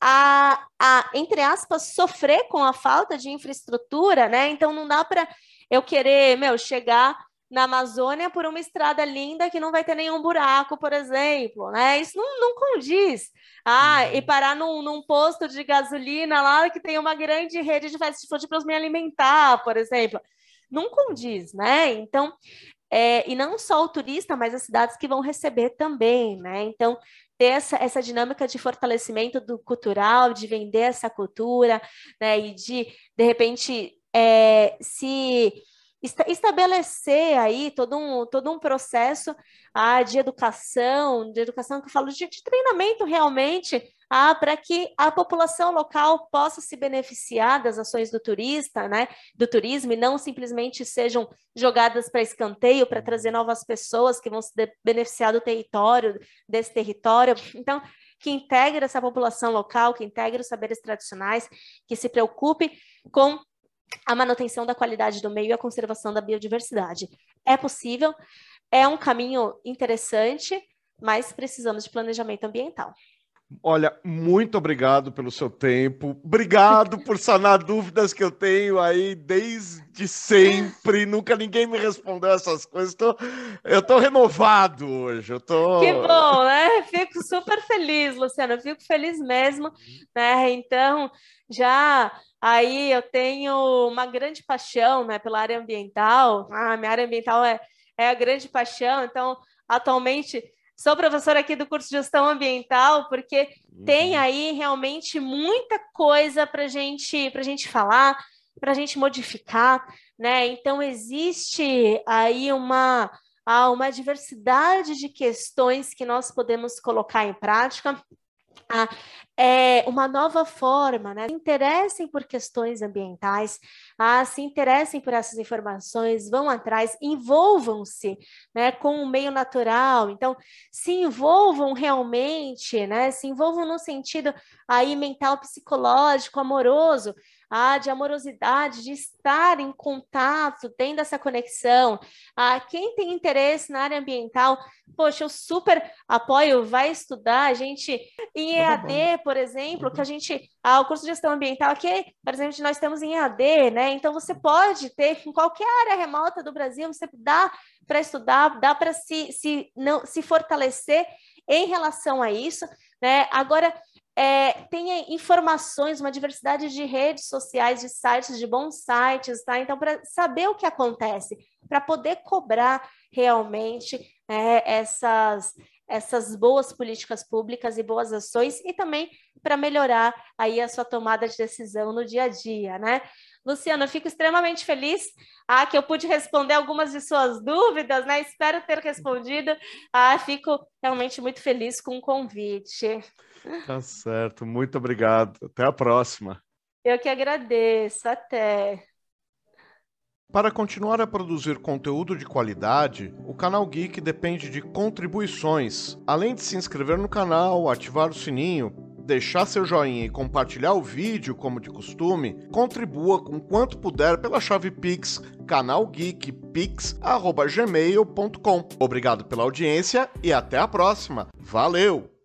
a, a, entre aspas, sofrer com a falta de infraestrutura, né? Então não dá para eu querer, meu, chegar na Amazônia por uma estrada linda que não vai ter nenhum buraco, por exemplo, né? Isso não, não condiz. Ah, uhum. e parar num, num, posto de gasolina lá que tem uma grande rede de fast food para me alimentar, por exemplo. Não condiz, né? Então, é, e não só o turista, mas as cidades que vão receber também, né? Então, ter essa, essa dinâmica de fortalecimento do cultural, de vender essa cultura, né? E de, de repente, é, se estabelecer aí todo um, todo um processo ah, de educação, de educação que eu falo de, de treinamento realmente, ah, para que a população local possa se beneficiar das ações do turista, né, do turismo, e não simplesmente sejam jogadas para escanteio, para trazer novas pessoas que vão se beneficiar do território, desse território. Então, que integre essa população local, que integre os saberes tradicionais, que se preocupe com a manutenção da qualidade do meio e a conservação da biodiversidade. É possível, é um caminho interessante, mas precisamos de planejamento ambiental. Olha, muito obrigado pelo seu tempo. Obrigado por sanar dúvidas que eu tenho aí desde sempre. Nunca ninguém me respondeu essas coisas. Tô, eu estou renovado hoje. Eu tô... Que bom, né? Fico super feliz, Luciana. Fico feliz mesmo, né? Então, já aí eu tenho uma grande paixão, né, pela área ambiental. Ah, minha área ambiental é, é a grande paixão. Então, atualmente Sou professora aqui do curso de gestão ambiental, porque uhum. tem aí realmente muita coisa para gente, a gente falar, para a gente modificar, né? Então, existe aí uma, uma diversidade de questões que nós podemos colocar em prática a, é, uma nova forma, né? Se interessem por questões ambientais, a, se interessem por essas informações, vão atrás, envolvam-se né, com o meio natural. Então, se envolvam realmente, né? Se envolvam no sentido aí mental, psicológico, amoroso, ah, de amorosidade, de estar em contato, tendo essa conexão. Ah, quem tem interesse na área ambiental, poxa, eu super apoio, vai estudar. A gente, em EAD, por exemplo, que a gente, ah, o curso de gestão ambiental aqui, por exemplo, nós temos em EAD, né? Então você pode ter em qualquer área remota do Brasil, você dá para estudar, dá para se, se, não, se fortalecer em relação a isso, né? Agora, é, tenha informações, uma diversidade de redes sociais, de sites, de bons sites, tá? Então, para saber o que acontece, para poder cobrar realmente é, essas, essas boas políticas públicas e boas ações e também para melhorar aí a sua tomada de decisão no dia a dia, né? Luciano, eu fico extremamente feliz ah, que eu pude responder algumas de suas dúvidas, né? Espero ter respondido. Ah, fico realmente muito feliz com o convite. Tá certo, muito obrigado. Até a próxima. Eu que agradeço. Até. Para continuar a produzir conteúdo de qualidade, o canal Geek depende de contribuições. Além de se inscrever no canal, ativar o sininho, deixar seu joinha e compartilhar o vídeo como de costume, contribua com quanto puder pela chave Pix canalgeekpix@gmail.com. Obrigado pela audiência e até a próxima. Valeu.